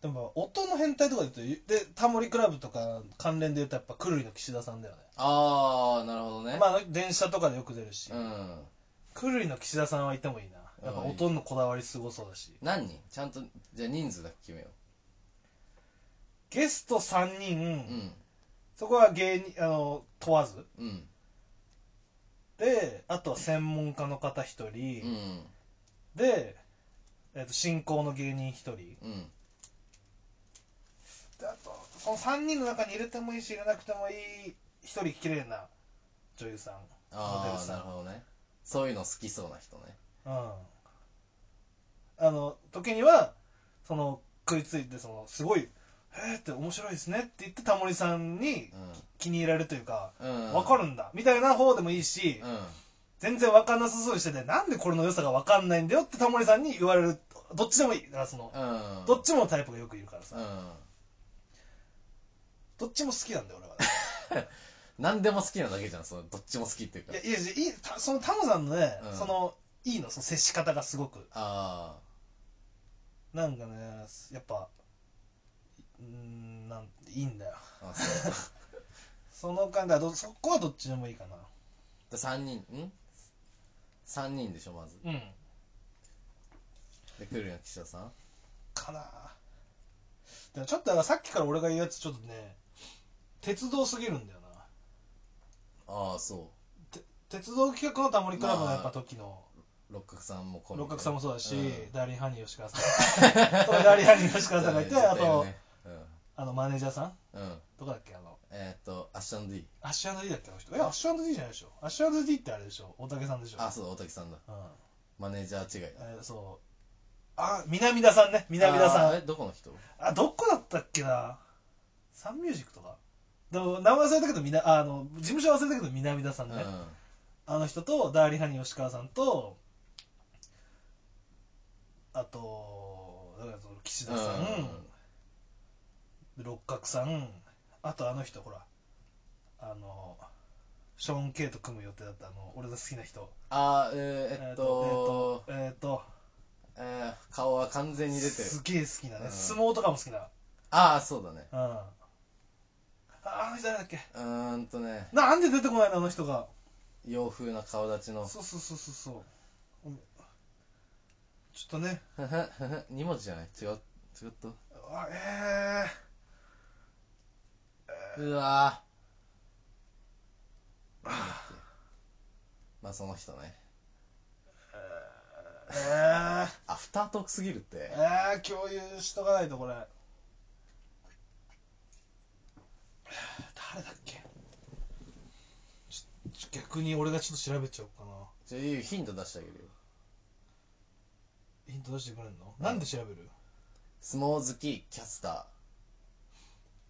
でも音の変態とかで言うとでタモリクラブとか関連で言うとやっぱくるりの岸田さんだよねあー、なるほどね。まあ電車とかでよく出るし、うん。くるりの岸田さんはいてもいいなやっぱ音のこだわりすごそうだし何人？ちゃんと、じゃあ人数だけ決めよゲスト3人、う。うん。そこは芸人あの問わずうん。であとは専門家の方1人、うん。で、えっと進行の芸人1人うん。であとその3人の中に入れてもいいし入れなくてもいい1人綺麗な女優さんモデルさんなるほどね。そういうの好きそうな人ね。うんあの時にはその食いついてそのすごい「へえ」って面白いですねって言ってタモリさんに気に入られるというかうん。分かるんだみたいな方でもいいしうん。全然分かんなさそうにしててなんでこれの良さが分かんないんだよってタモリさんに言われるどっちでもいいだからそのうん。どっちものタイプがよくいるからさうん。どっちも好きなんだよ俺は 何でも好きなだけじゃん、その、どっちも好きっていうかいや。いやいいたそのタモさんのね、うんそのいいのその接し方がすごくあなんかねやっぱうーんなんいいんだよー。あ、そう。その感じはどそこはどっちでもいいかなで、3人、ん ?3 人でしょ、まず。うんで、来るよ、岸田さん。かなでもちょっとだからさっきから俺が言うやつちょっとね鉄道すぎるんだよなああ、そ鉄道企画のタモリクラブのやっぱ時のう。六角さんも六角さんもそうだし、うんダーリンハニー吉川さん そうダーリンハニー吉川さんがいて、あと、ねあのマネージャーさん？うん。うん。どこだっけ？あの。えーっと、アッシャン D。アッシュ &D だっけ？あの人。えアッシュ &D じゃないでしょ。アッシュ &D ってあれでしょ。大竹さんでしょ。あ、そうだ、大竹さんだ。うん。マネージャー違いだ。えーそう。あ南田さんね。南田さあーえ、んどこの人？あどこだったっけな？サンミュージックとか？でも名前忘れたけどみなあの事務所忘れたけど南田さんね、うん。あの人とダーリンハニー吉川さんとあとだからその岸田さん、で六角さんあとあの人ほらあのショーン・ケイと組む予定だったあの俺の好きな人。あー、えーえっと、えーっとえーっとえー顔は完全に出てる。すげえ好きなね、うん。相撲とかも好きなああ、そうだね。うん。ああの人誰だっけ？うーんとね、なんで出てこないのあの人が？洋風な顔立ちの。そうそうそうそうそう。うん。ちょっとね。ふふふふ2文字じゃない？違う、違った？あえうわまあその人ね。ー、えー、アフタートークすぎるって。えー、共有しとかないとこれ。誰だっけ？ちょちょ逆に俺がちょっと調べちゃおうかな。じゃあいいヒント出してあげるよ。ヒント出してくれんの、なんで調べる？相撲好きキャスタ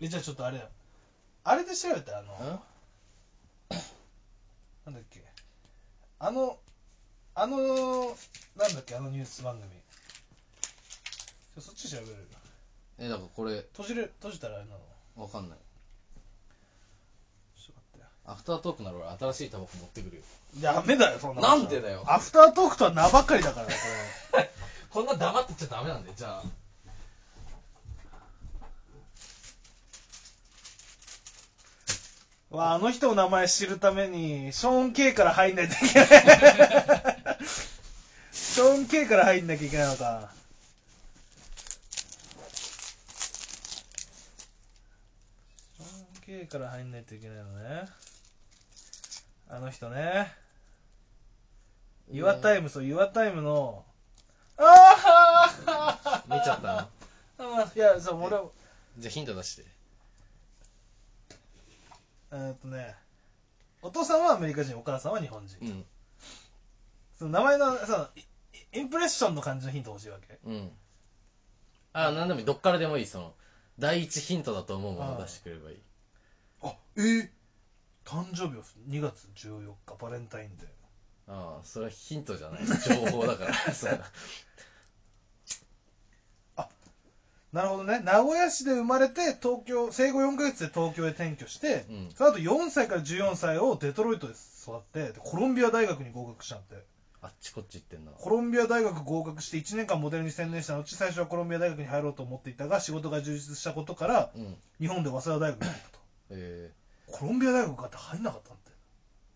えじゃあちょっとあれだよあれで調べてあの なんだっけ？あのあのなんだっけ？あのニュース番組。ちょそっち調べるえ、だからこれ、閉じる閉じたらあれなのわかんない。ちょっと待ってアフタートークなら俺新しいタバコ持ってくるよ。ダメだよそんななんでだよ。アフタートークとは名ばっかりだからねこれ。こんな黙ってちゃダメなんだよ、じゃあ。わあ、あの人の名前知るために、ショーン・ケイから入んないといけない。ショーン K から入んなきゃいけないのか。ショーン K から入んないといけないのね。あの人ね。ユアタイム、そう、ユアタイムの、ああ見ちゃったのあいや、そう、俺は、じゃあヒント出して。えーっとね、お父さんはアメリカ人、お母さんは日本人。うん。その名前の、その、イインプレッションの感じのヒント欲しいわけ。うん。あ、なんでもいい。どっからでもいい。その、第一ヒントだと思うものを出してくればいい。あ、えー、誕生日は2月14日、バレンタインデー。ああ、それはヒントじゃない。情報だから。そうなるほどね。名古屋市で生まれて、東京、生後4ヶ月で東京へ転居して、うん。その後4歳から14歳をデトロイトで育って、でコロンビア大学に合格したんだって。あっちこっち行ってんな。コロンビア大学合格して1年間モデルに専念した後、最初はコロンビア大学に入ろうと思っていたが、仕事が充実したことから、うん。日本で早稲田大学に行ったと。えコロンビア大学があって入んなかったんだって。ー、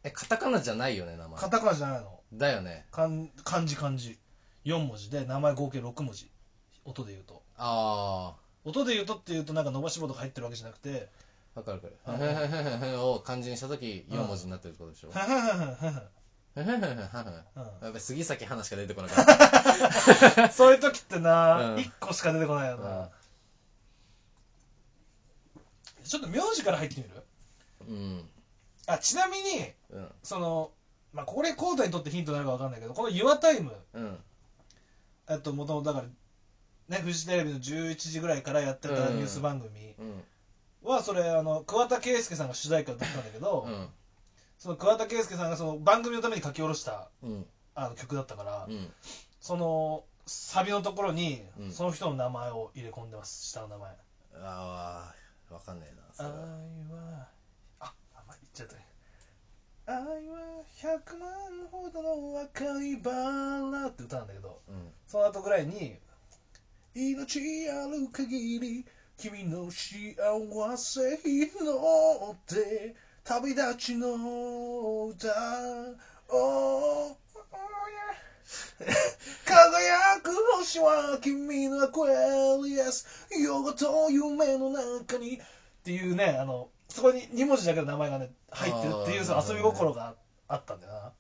え、カタカナじゃないよね、名前。カタカナじゃないの。だよね。漢漢字漢字。4文字で、名前合計6文字。音で言うと。あ音で言うとっていうとなんか伸ばし棒とか入ってるわけじゃなくて、あ、わかるかる。へへへへへを漢字にしたとき4文字になってるってことでしょ？はははははへへへへへへ。うやっぱ杉咲花しか出てこなかった。ん そういう時ってな、うん1個しか出てこないよな。うんちょっと名字から入ってみる？うん。あ、ちなみに、うん。その、まあ、これ、コーダにとってヒントになるかわかんないけど、この YourTime、うん。えっと、もともとだから、ね、フジテレビの11時ぐらいからやってたニュース番組うん。は、それ、あの、桑田佳祐さんが主題歌だったんだけど、うん。その桑田佳祐さんがその番組のために書き下ろしたうん。あの曲だったから、うん。その、サビのところにうん、その人の名前を入れ込んでます、下の名前。ああ、わかんねえな。そ愛れはは、あ、あ、まあ、言っちゃったね。愛は100万ほどの赤いバラって歌なんだけど、うん。その後ぐらいに、命ある限り、君の幸せ祈って、旅立ちの歌を、輝く星は君のアクエリアス、夜と夢の中に、っていうね、あの、そこに2文字だけの名前がね、入ってるっていう、遊び心があったんだよな。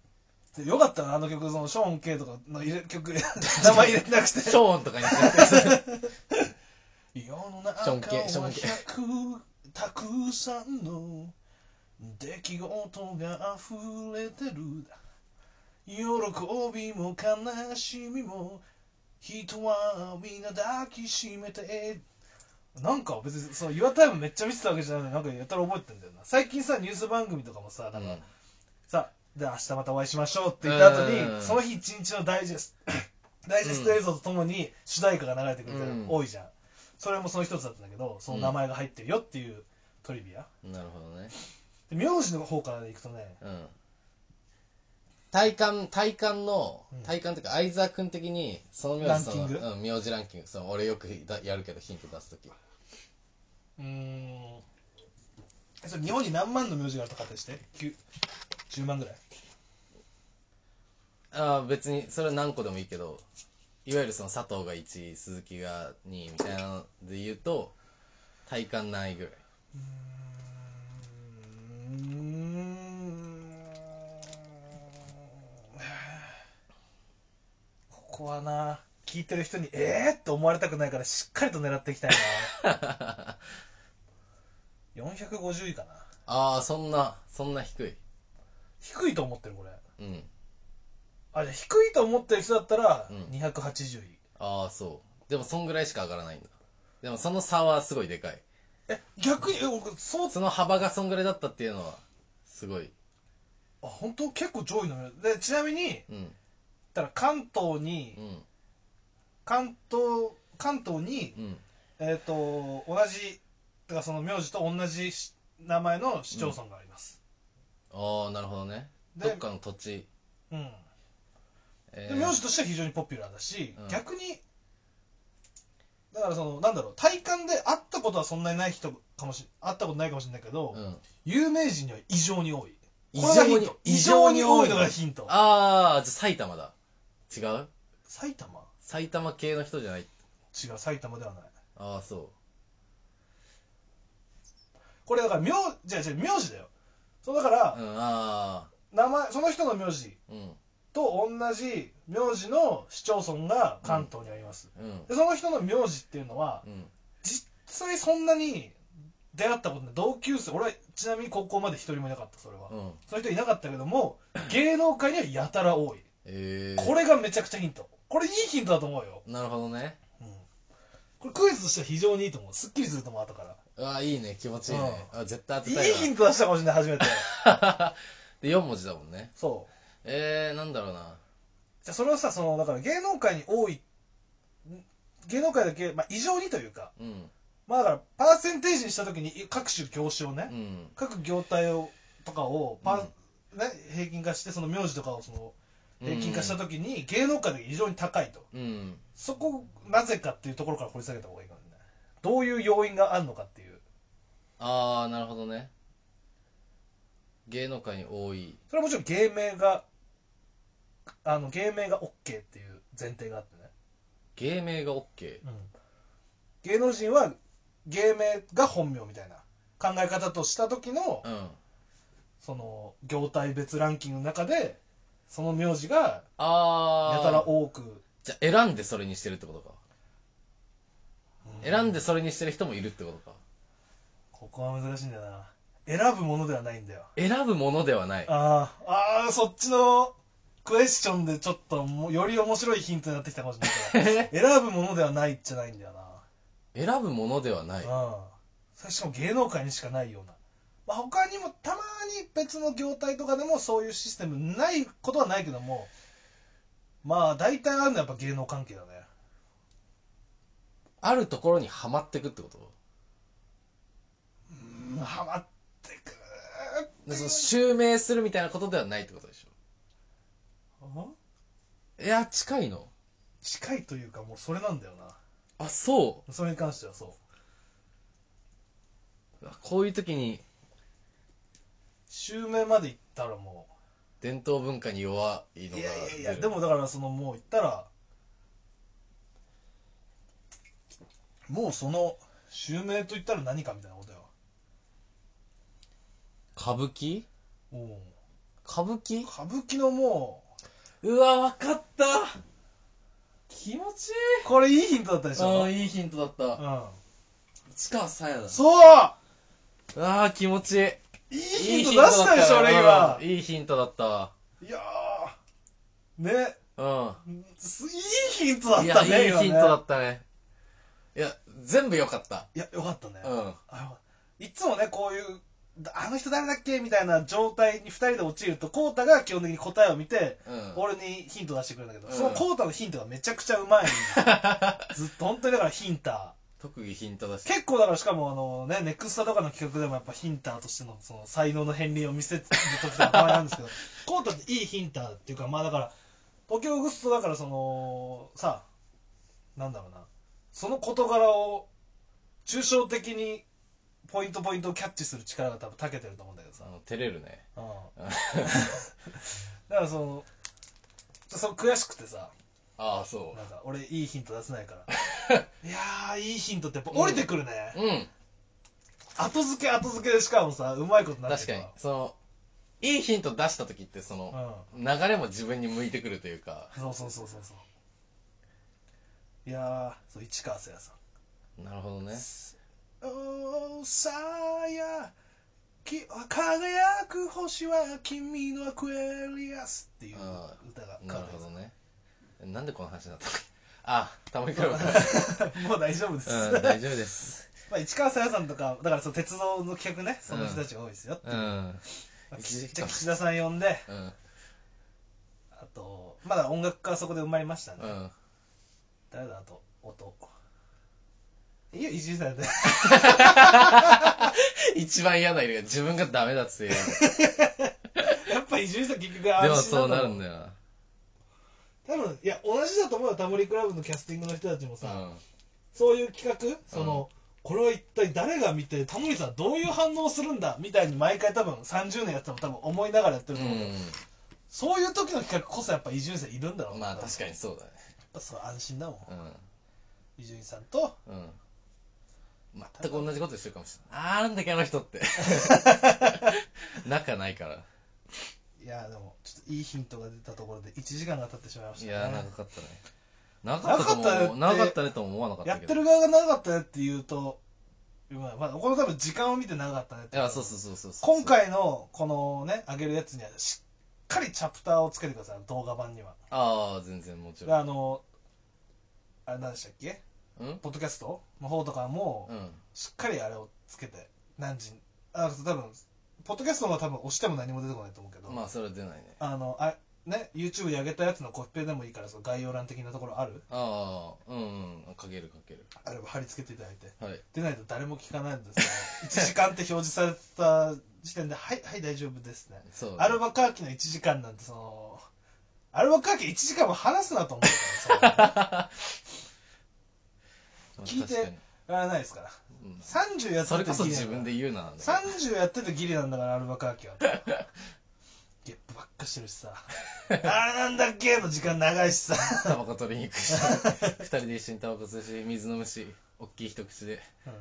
でよかったな、あの曲、そのショーン・ケイとかの入れ曲、名前入れてなくて。ショーンとかにして世の中はションケションケ100たくさんの出来事が溢れてる。喜びも悲しみも人はみんな抱きしめて。なんか別にその岩タイムめっちゃ見てたわけじゃないのになんかやったら覚えてんだよな。最近さニュース番組とかもさなんか、さで明日またお会いしましょうって言った後に、うん。その日一日のダイジェスト ダイジェスト映像とともに主題歌が流れてくるからうん。多いじゃん、それもその一つだったんだけどその名前が入ってるよっていうトリビア。なるほどね。で名字の方からいくとねうん。体感、体感のうん、体感っていうか、相沢君的に、その名字、ランキング？うん、名字ランキング、その、俺よくだやるけど、ヒント出すとき。うーん。えそれ日本に何万の名字があるとかってして9 10万ぐらいああ、別に、それは何個でもいいけど、いわゆるその佐藤が1位、鈴木が2位みたいなので言うと、体感何位ぐらい。うーんここはな聞いてる人にえーって思われたくないからしっかりと狙っていきたいな 450位かなああ、そんな、そんな低い。低いと思ってるこれうん。あじゃあ低いと思ってる人だったらうん280位、ああ、そう。でも、そんぐらいしか上がらないんだ。でも、その差はすごいでかい。え逆にえ僕そうその幅がそんぐらいだったっていうのは、すごい。あ本当？結構上位のでちなみにうん。たら関東にうん。関東関東にうん。えっ、と同じだからその名字と同じし名前の市町村があります、ああ、なるほどね。でどっかの土地。うん。えで名字としては非常にポピュラーだし、うん。逆にだからそのなんだろう体感で会ったことはそんなにない人かもし会ったことないかもしれないけど、うん。有名人には異常に多い。異これがヒン常にト、異常に多いのがヒント。ああ、じゃあ埼玉だ。違う？埼玉？埼玉系の人じゃない？違う埼玉ではない。ああそこれだから名じゃあじゃあ名字だよそうだから名前その人の名字あうん。と同じ名字の市町村が関東にあります、うん。でその人の名字っていうのはうん。実際そんなに出会ったことない。同級生俺はちなみに高校まで一人もいなかったそれは、うん。そういう人いなかったけども 芸能界にはやたら多い。ええこれがめちゃくちゃヒント。これいいヒントだと思うよ、なるほどね。うん、これクイズとしては非常にいいと思う。すっきりすると思う後からうわいいね。気持ちいいね。あ絶対当いいてたいわヒント出したかもしれない初めて。で4文字だもんね。そう。えー、なんだろうな。じゃあそれをさそのだから芸能界に多い芸能界だけ、まあ、異常にというかうん。まあだからパーセンテージにした時に各種業種をね、うん。各業態をとかをパ、ね、平均化してその名字とかをその平均化した時に芸能界で異常に高いと。うん。そこなぜかっていうところから掘り下げた方がいいかもねどういう要因があるのかっていうああなるほどね。芸能界に多い。それはもちろん芸名があの芸名が OK っていう前提があってね、芸名が OK 芸能人は芸名が本名みたいな考え方とした時のうん。その業態別ランキングの中でその名字がやたら多く。じゃあ選んでそれにしてるってことか。選んでそれにしてる人もいるってことかここは難しいんだよな。選ぶものではないんだよ。選ぶものではない。あーあーそっちのクエスチョンでちょっともうより面白いヒントになってきたかもしれないから選ぶものではないじゃないんだよ選ぶものではない。なうん。それしかも芸能界にしかないような、まあ、他にもたまに別の業態とかでもそういうシステムないことはないけども。まあ大体あるのはやっぱ芸能関係だね。あるところにはまってくってこと？うんハマってくでその襲名するみたいなことではないってことでしうんょいや近いの。近いというかもうそれなんだよあそなそれに関してはそう。うこういう時に。襲名まで行ったらも伝統文化に弱いうのがいやいやいやでもだからそのもう言ったら。もうその襲名と言ったら何かみたいなことよ歌舞伎？う。ん歌舞伎？歌舞伎のもう。わわかった。気持ちいうこれいいヒントだったでしょ？いああいいヒントだった。うん。市川さやだ。そう。ああ気持ちいい。いいヒント出したでしょ俺今。うんいいヒントだった。いやー。ね。うん。すいいヒントだっいたねやいいヒントだったね。いや全部良かった。いやよかったね、うん。あいつもねこういうあの人誰だっけ？みたいな状態に2人で陥るとコウタが基本的に答えを見てうん。俺にヒント出してくれるんだけど、うん。そのコウタのヒントがめちゃくちゃうまいんよ。ずっと本当にだからヒンタ特技ヒントだしー結構だからしかもあのねネクスタとかの企画でもやっぱヒンターとしてのその才能の片鱗を見せる時とかたまにあるんですけど コウタっていいヒンターっていうかまあだから東京グストだからそのさなんだろうな。その事柄を抽象的にポイントポイントをキャッチする力が多分長けてると思うんだけどさ。照れるね。うん。だからそのその悔しくてさ。ああそなんか俺いいヒント出せないから。いやーいいヒントってやっぱ降りてくるね、ううん。後付け後付けでしかもさうまいことなって確かに。そのいいヒント出した時ってそのう流れも自分に向いてくるというか。んそうそうそうそうそう。いやーそう市川瀬也さん。なるほどねおーさやき輝く星は君のアクエリアスっていうあ歌がなるほどね。なんでこの話になったの？あタモリクラブかもう大丈夫です、うん大丈夫です。まあ、市川さやさんとかだからその鉄道の企画ねその人たちが多いですよっていう。う、ん。まあ岸田さん呼んでうん。あとまだ音楽家はそこで生まれましたね、うん。誰だ？あと音いいよ伊集院さんで一番嫌な色が自分がダメだっつって やっぱ伊集院さん結局で安心もそうなるんよだよ多分いや同じだと思うよタモリクラブのキャスティングの人たちもさ、なそういう企画？その、これは一体誰が見てタモリさんどういう反応をするんだみたいに毎回多分30年やっても多分思いながらやってるうと思う。けど、そういう時の企画こそやっぱ伊集院さんいるんだろうんな。まあ確かにそうだね。そう安心だもん。うん。伊集院さんとうん全く同じことしてるかもしれない。あーなんだっけあの人って。仲ないから。いやでもちょっといいヒントが出たところで1時間が経ってしまいましたね。いや長かったね。長かったと長かったねも長かったねとも思わなかったやっけどてる側が長かったねって言うとまあまあこの多分時間を見て長かったねってそうそうそうそうそう。今回のこのね上げるやつにはしっかりチャプターをつけてください動画版には。ああ全然もちでろん。あのあれ何でしたっけ？うんポッドキャスト？の方とかもうん。しっかりあれをつけて何時に？あ多分ポッドキャストの方は多分押しても何も出てこないと思うけど、まあそれは出ないね。あのあね YouTube で上げたやつのコピペでもいいからその概要欄的なところある？ああうんうん。かけるかける。あれば貼り付けていただいて。はい。出ないと誰も聞かないんですよ1 時間って表示された時点ではいはい大丈夫ですね。そう。アルバカーキの1時間なんてそのアルバカーキ1時間も話すなと思うからまあ 聞いて確かに。それないですから。うん。30やってそれこそてギリなんだ自分で言うな30やっててギリなんだからアルバカーキは。ゲップばっかしてるしさ。あれなんだっけの時間長いしさ。タバコ取りに行くし。二人で一緒にタバコ吸うし水飲むし大きい一口で。うん。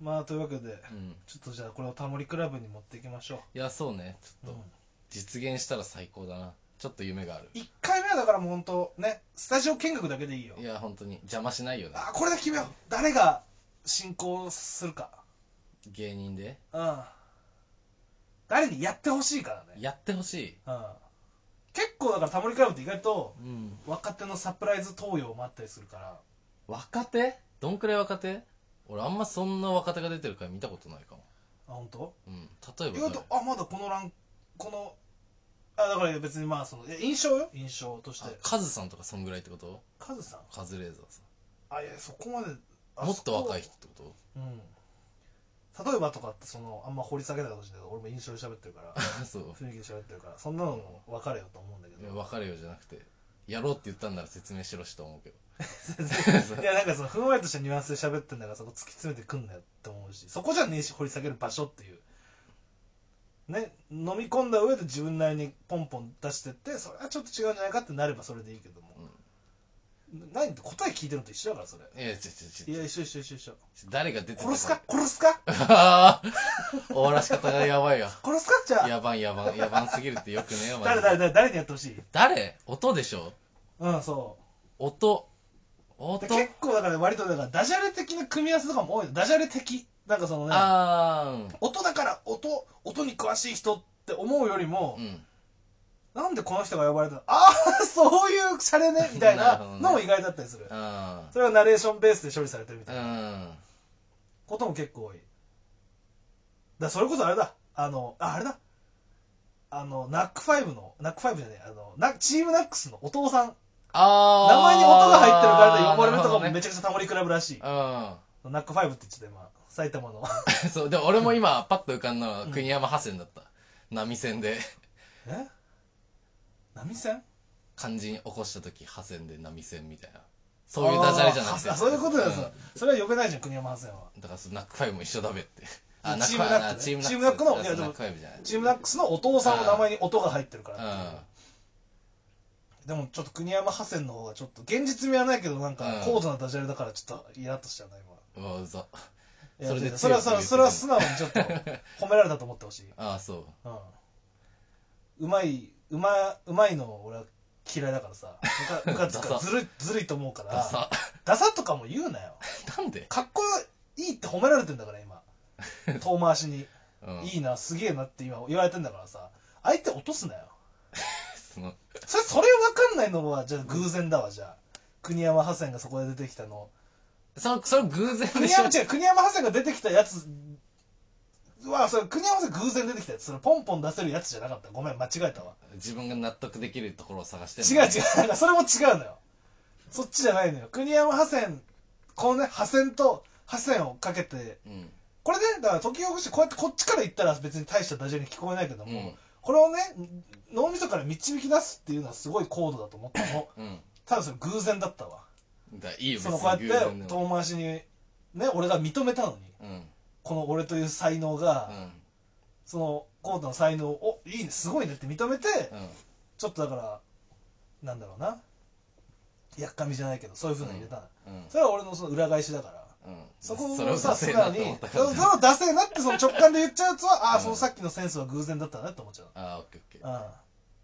まあというわけでうん。ちょっとじゃあこれをタモリクラブに持っていきましょいやそうね。ちう、ょっと実現したら最高だなちょっと夢がある。1回目はだからもう本当ねスタジオ見学だけでいいよ。いや本当に。邪魔しないよねあこれで決めよう誰が進行するか。芸人で？うん。誰にやってほしいからね、やってほしい。うん、結構だからタモリクラブって意外とうん。若手のサプライズ登用もあったりするから。若手？どんくらい若手？俺あんまそんな若手が出てる回見たことないかも。あ本当？うん。例え意外ば誰とあまだこのランこのあだから別にまあその印象よ？印象として。あカズさんとかそんぐらいってこと？カズさん？カズレーザーさあいやそこまでんもっと若い人ってこうん。例えばとかってそのあんま掘り下げないかもしれない。けど俺も印象で喋ってるから。と そう。雰囲気で喋ってるから。そんなのも分かれよと思うんだけど。いや別れよじゃなくてやろうって言ったんなら説明しろしと思うけど。いやなんかそのふんわりとしたニュアンスで喋ってんだからそこ突き詰めてくんなよって思うし。そこじゃねえし掘り下げる場所っていうね飲み込んだ上で自分なりにポンポン出してってそれはちょっと違うんじゃないかってなればそれでいいけども、何って答え聞いてるのと一緒だからそれ。いやちょちょちょいや一緒一緒一緒一緒。誰が出てた殺すか？殺すか？終わらし方がやばいよ。殺すか？じゃあ。やばいやばいやばんすぎるってよくねえよ 誰誰誰誰にやってほしい？誰？音でしょ？うんそ音。う音？で結構だから割とだからダジャレ的な組み合わせとかも多いの。ダジャレ的なんかそのね音だから音音に詳しい人って思うよりも、うん。なんでこの人が呼ばれたの？ああそういうシャレね？みたいなのも意外だったりする、あそれはナレーションベースで処理されてるみたーいなうん。ことも結構多い。だそれこそあれだ。あのああれだ。あのナックファイブのナックファイブじゃねえあのナチームナックスのお父さん。あー。名前に音が入ってるからで呼ばれるとかもめなちゃくちゃタモリクラブらしい、ナックファイブって言ってた今埼玉の。う んそうでも俺も今パッと浮かんだのはうん。国山ハセンだった。波線で。え？波線？漢字に起こした時ハセンで波線みたいな。そういうダジャレじゃなくてあーそういうことだよ、ん。それは呼べないじゃん国山ハセンは。だからそのナックファイブも一緒だべって。チームナックねチームナックチームナックのいやでもナックファイブじゃない。チームナックスのお父さんの名前に音が入ってるから。っていううでもちょっと国山ハセンの方がちょっと現実味はないけどなんかうん。高度なダジャレだからちょっとイラッとしちゃうな今。んうわうざそれでそれはそれはそれは素直にちょっと 褒められたと思ってほしい、ああそう。うん、うまいうまうまいの俺は嫌いだからさ。むかむかつくからずるいずるいと思うから。ダサ。ダサとかも言うなよ。なんで？かっこいいって褒められてんだから今。遠回しに。うん。いいなすげえなって今言われてんだからさ。相手落とすなよ。そのそれそれ分かんないのはじゃあ偶然だわじゃあ。国山ハセンがそこで出てきたのそのそれ偶然で国しょ。山違う国山ハセンが出てきたやつはそれ国山ハセン偶然出てきたやつ。それポンポン出せるやつじゃなかった。ごめん間違えたわ。自分が納得できるところを探して違う違うなんかそれも違うのよ。そっちじゃないのよ。国山ハセンこのねハセンとハセンをかけてうん。これねだから時を越してこうやってこっちから言ったら別に大したダジャレに聞こえないけども、うん。これをね脳みそから導き出すっていうのはすごい高度だと思ったのうん。ただそれ偶然だったわだいいよそのこうやって遠回しにね俺が認めたのにうん。うんこの俺という才能が、そのコートの才能をおいいねすごいねって認めてうん。ちょっとだからなんだろうな。やっかみじゃないけどそういうふうなの入れたの、うん。それは俺のその裏返しだから。うん。そこををさ出せえなと素直にそれを出せえなってその直感で言っちゃうやつはああうんそのさっきのセンスは偶然だったなって思っちゃう。ああオッケーオッケうん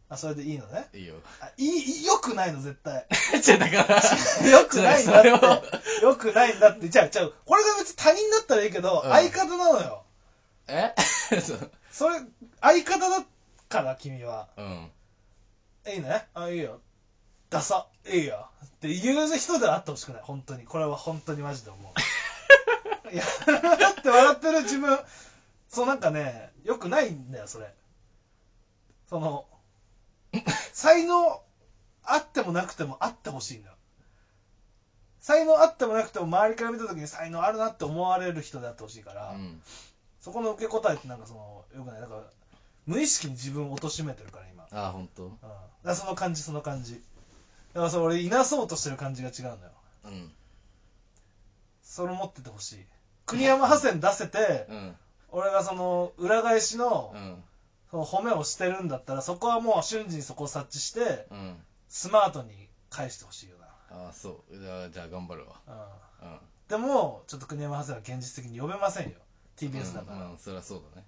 あそれでいいのね？ーいいよ。あいいよくないの絶対。じゃあだから よくないんだって。それをよくないんだって。じゃあじゃあこれが別に他人だったらいいけど、うん。相方なのよ。え？そう。それ相方だから君は。うん。いいね？あいいよ。ダサ。いいよ。って言う人ではあってほしくない。本当に。これは本当にマジで思う。いやだって笑ってる自分。そうなんかねよくないんだよそれ。その 才能あってもなくてもあってほしいんだ。よ才能あってもなくても周りから見た時に才能あるなって思われる人であってほしいから、うん。そこの受け答えってなんかそのよくない？だから無意識に自分を貶めてるから今。ああ本当うん、だからその感じその感じ。だからそれ俺いなそうとしてる感じが違うんだよ。うん。それ持っててほしい。国山派生出せてうん。俺がその裏返しのうん褒めをしてるんだったらそこはもう瞬時にそこを察知してうん。スマートに返してほしいよああそう。じゃあじゃあ頑張るわ。な、うん、うん。でもちょっと国山派生は現実的に呼べませんよ。TBS だから、うんうんそりゃそうだね。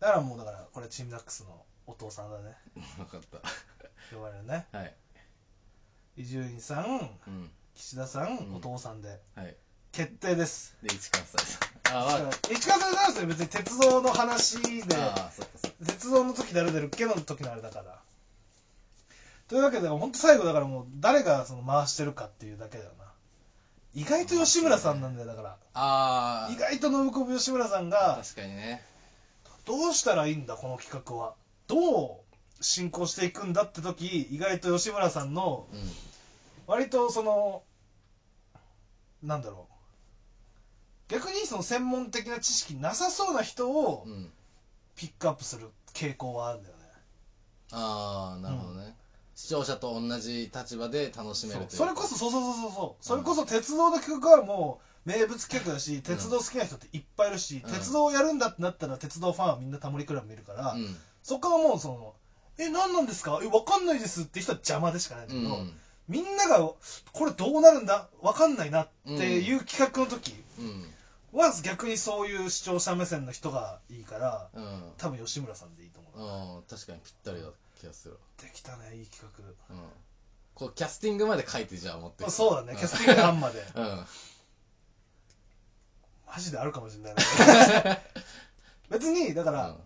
だからもうだからこれチームナックスのお父さんだね。分かった。呼ばれるね。はい。伊集院さんうん。岸田さん。お父さんで。はい決定です。で市川さん。ああわ市川さんなんですよ。別に鉄道の話でああそっかそっか。鉄道の時誰出るっけの時のあれだから。というわけで本当最後だからもう誰がその回してるかっていうだけだよな。意外と吉村さんなんだよだから。ああ意外と信子吉村さんが確かにね。どうしたらいいんだこの企画は。どう進行していくんだって時意外と吉村さんのうん。割とそのなんだろう逆にその専門的な知識なさそうな人をうん。ピックアップする傾向はあるんだよね。ああなるほどね。視聴者と同じ立場で楽しめるというそれこそそうそうそうそう。そうそうんれこそ鉄道の企画はもう名物企画だし鉄道好きな人っていっぱいいるし、うん。鉄道をやるんだってなったら鉄道ファンはみんなタモリクラブ見るから、うん。そこはもうその「え何なんですかえわかんないです」って人は邪魔でしかないんだけど、うん。みんながこれどうなるんだわかんないなっていう企画の時うんは逆にそういう視聴者目線の人がいいからうん。多分吉村さんでいいと思う、うん確かにぴったりだ気がする。できたねいい企うん。こうキャスティングまで書いてじゃあ持ってそうだねキャスティング案まで。うん。マジであるかもしれないね 別にだから、うん。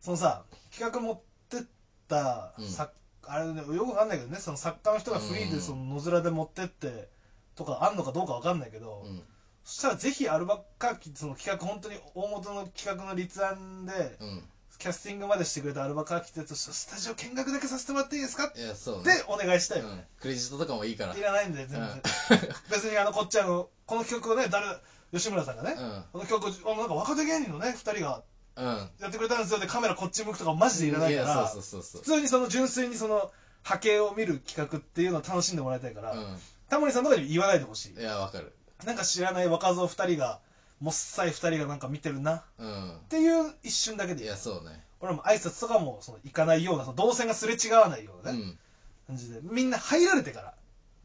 そのさ企画持ってったうん。作、あれねよくわかんないけどねその作家の人がフリーうんでその野面で持ってってとかあんのかどうかわかんないけど、うんそしたらぜひアルバカーキその企画本当に大元の企画の立案で、うん。キャスティングまでしてくれたアルバカーキってやつスタジオ見学だけさせてもらっていいですか？いやそうね。でお願いしたい。よね、うん。クレジットとかもいいから。いらないんで全然、うん。別にあのこっちあのこの企画をね誰吉村さんがね、うん。この企画あのなんか若手芸人のね2人がうん。やってくれたんですよでカメラこっち向くとかマジでいらないから普通にその純粋にその波形を見る企画っていうのを楽しんでもらいたいから、タモリさんとかに言わないでほしい。うんいやわかるなんか知らない若造2人がもっさい2人がなんか見てるな。うん。っていう一瞬だけで。いやそうね。俺も挨拶とかもその行かないようなその動線がすれ違わないようなね、うん。感じで。みんな入られてから。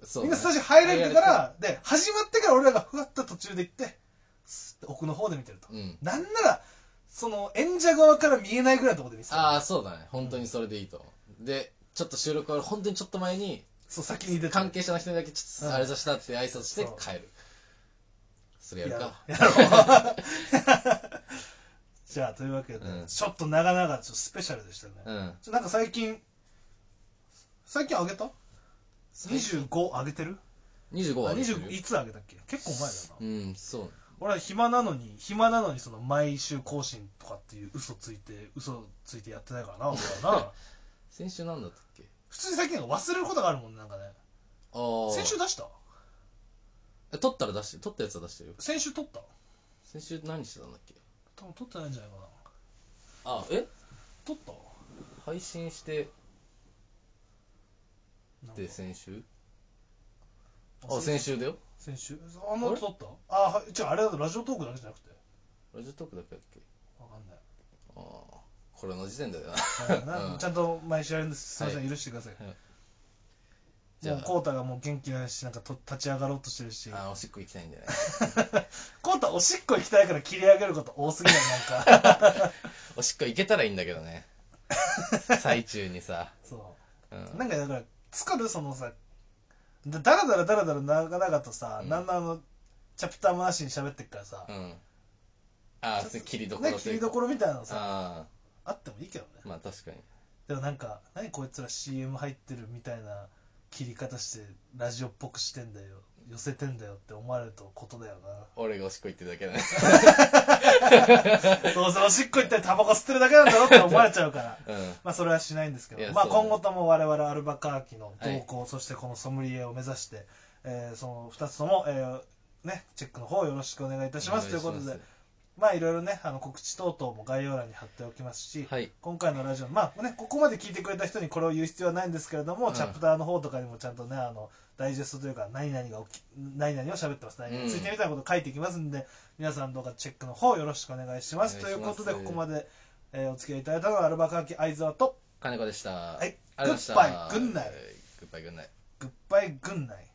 そうね。みんなスタジオ入られてからで始まってから俺らがふわっと途中で行ってスッて奥の方で見てると、うん。なんならその演者側から見えないぐらいのところで見せてああそうだね。本当にそれでいいと思う。でちょっと収録から本当にちょっと前にそう先に出て。関係者の人にだけちょっうんとあれだしたって挨拶して帰るそれやるか。やろう じゃあというわけで、うん。ちょっと長々ちょっとスペシャルでしたね、うん。ちょなんか最近最近上げた？25上げてる？25あは上げてる20いつ上げたっけ？結構前だな、うんそう。俺は暇なのに暇なのにその毎週更新とかっていう嘘ついて嘘ついてやってないからな俺はな。先週なんだったっけ？普通に最近なんか忘れることがあるもんねなんかね。ああ先週出した？え撮ったら出して撮ったやつは出してるよ。先週撮った？先週何してたんだっけ？多分撮ってないんじゃないかな。あえ？撮った？配信してなんか。で先週？ああ先週だよ。先週。あんな撮った？あはい違うあれだとラジオトークだけじゃなくて。ラジオトークだけだっけ？わかんない。ああこれの時点だよな。うん。ちゃんと毎週やるんです。すいません、は許してください、はいじゃあコウタがもう元気ないしなんかと立ち上がろうとしてるし。あーおしっこ行きたいんだよね。コウタおしっこ行きたいから切り上げること多すぎないなんか。おしっこ行けたらいいんだけどね。最中にさ、そう。うん、なんかだから作るそのさだだらだらだらだら長々とさ、うん。なんのあのチャプターもなしに喋ってっからさ、うん。ああ切りどこねろというか。切りどころみたいなのさああってもいいけどね。あまあ確かに。でもなんか何こいつら CM 入ってるみたいな切り方してラジオっぽくしてんだよ。寄せてんだよって思われるとことだよ俺がおしっこ行ってるだけだ どうせおしっこ行ったりタバコ吸ってるだけなんだろって思われちゃうから。うん。まあそれはしないんですけど。まあ今後とも我々アルバカーキの動向、そしてこのソムリエを目指して、えーその2つとも、えーね、チェックの方よろしくお願いいたします。ということでまあいろいろねあの告知等々も概要欄に貼っておきますし、はい。今回のラジオまあねここまで聞いてくれた人にこれを言う必要はないんですけれども、うん。チャプターの方とかにもちゃんとねあのダイジェストというか何々が起き何々を喋ってます何々についてみたいなことを書いていきますんで、皆さんどうかチェックの方よろしくお願いします。お願いします。ということでここまで、えーお付き合いいただいたのはアルバカーキ相沢と金子でした。はい。ありがとうございました。グッバイグッナイグッバイグッナイグッバイグンナイ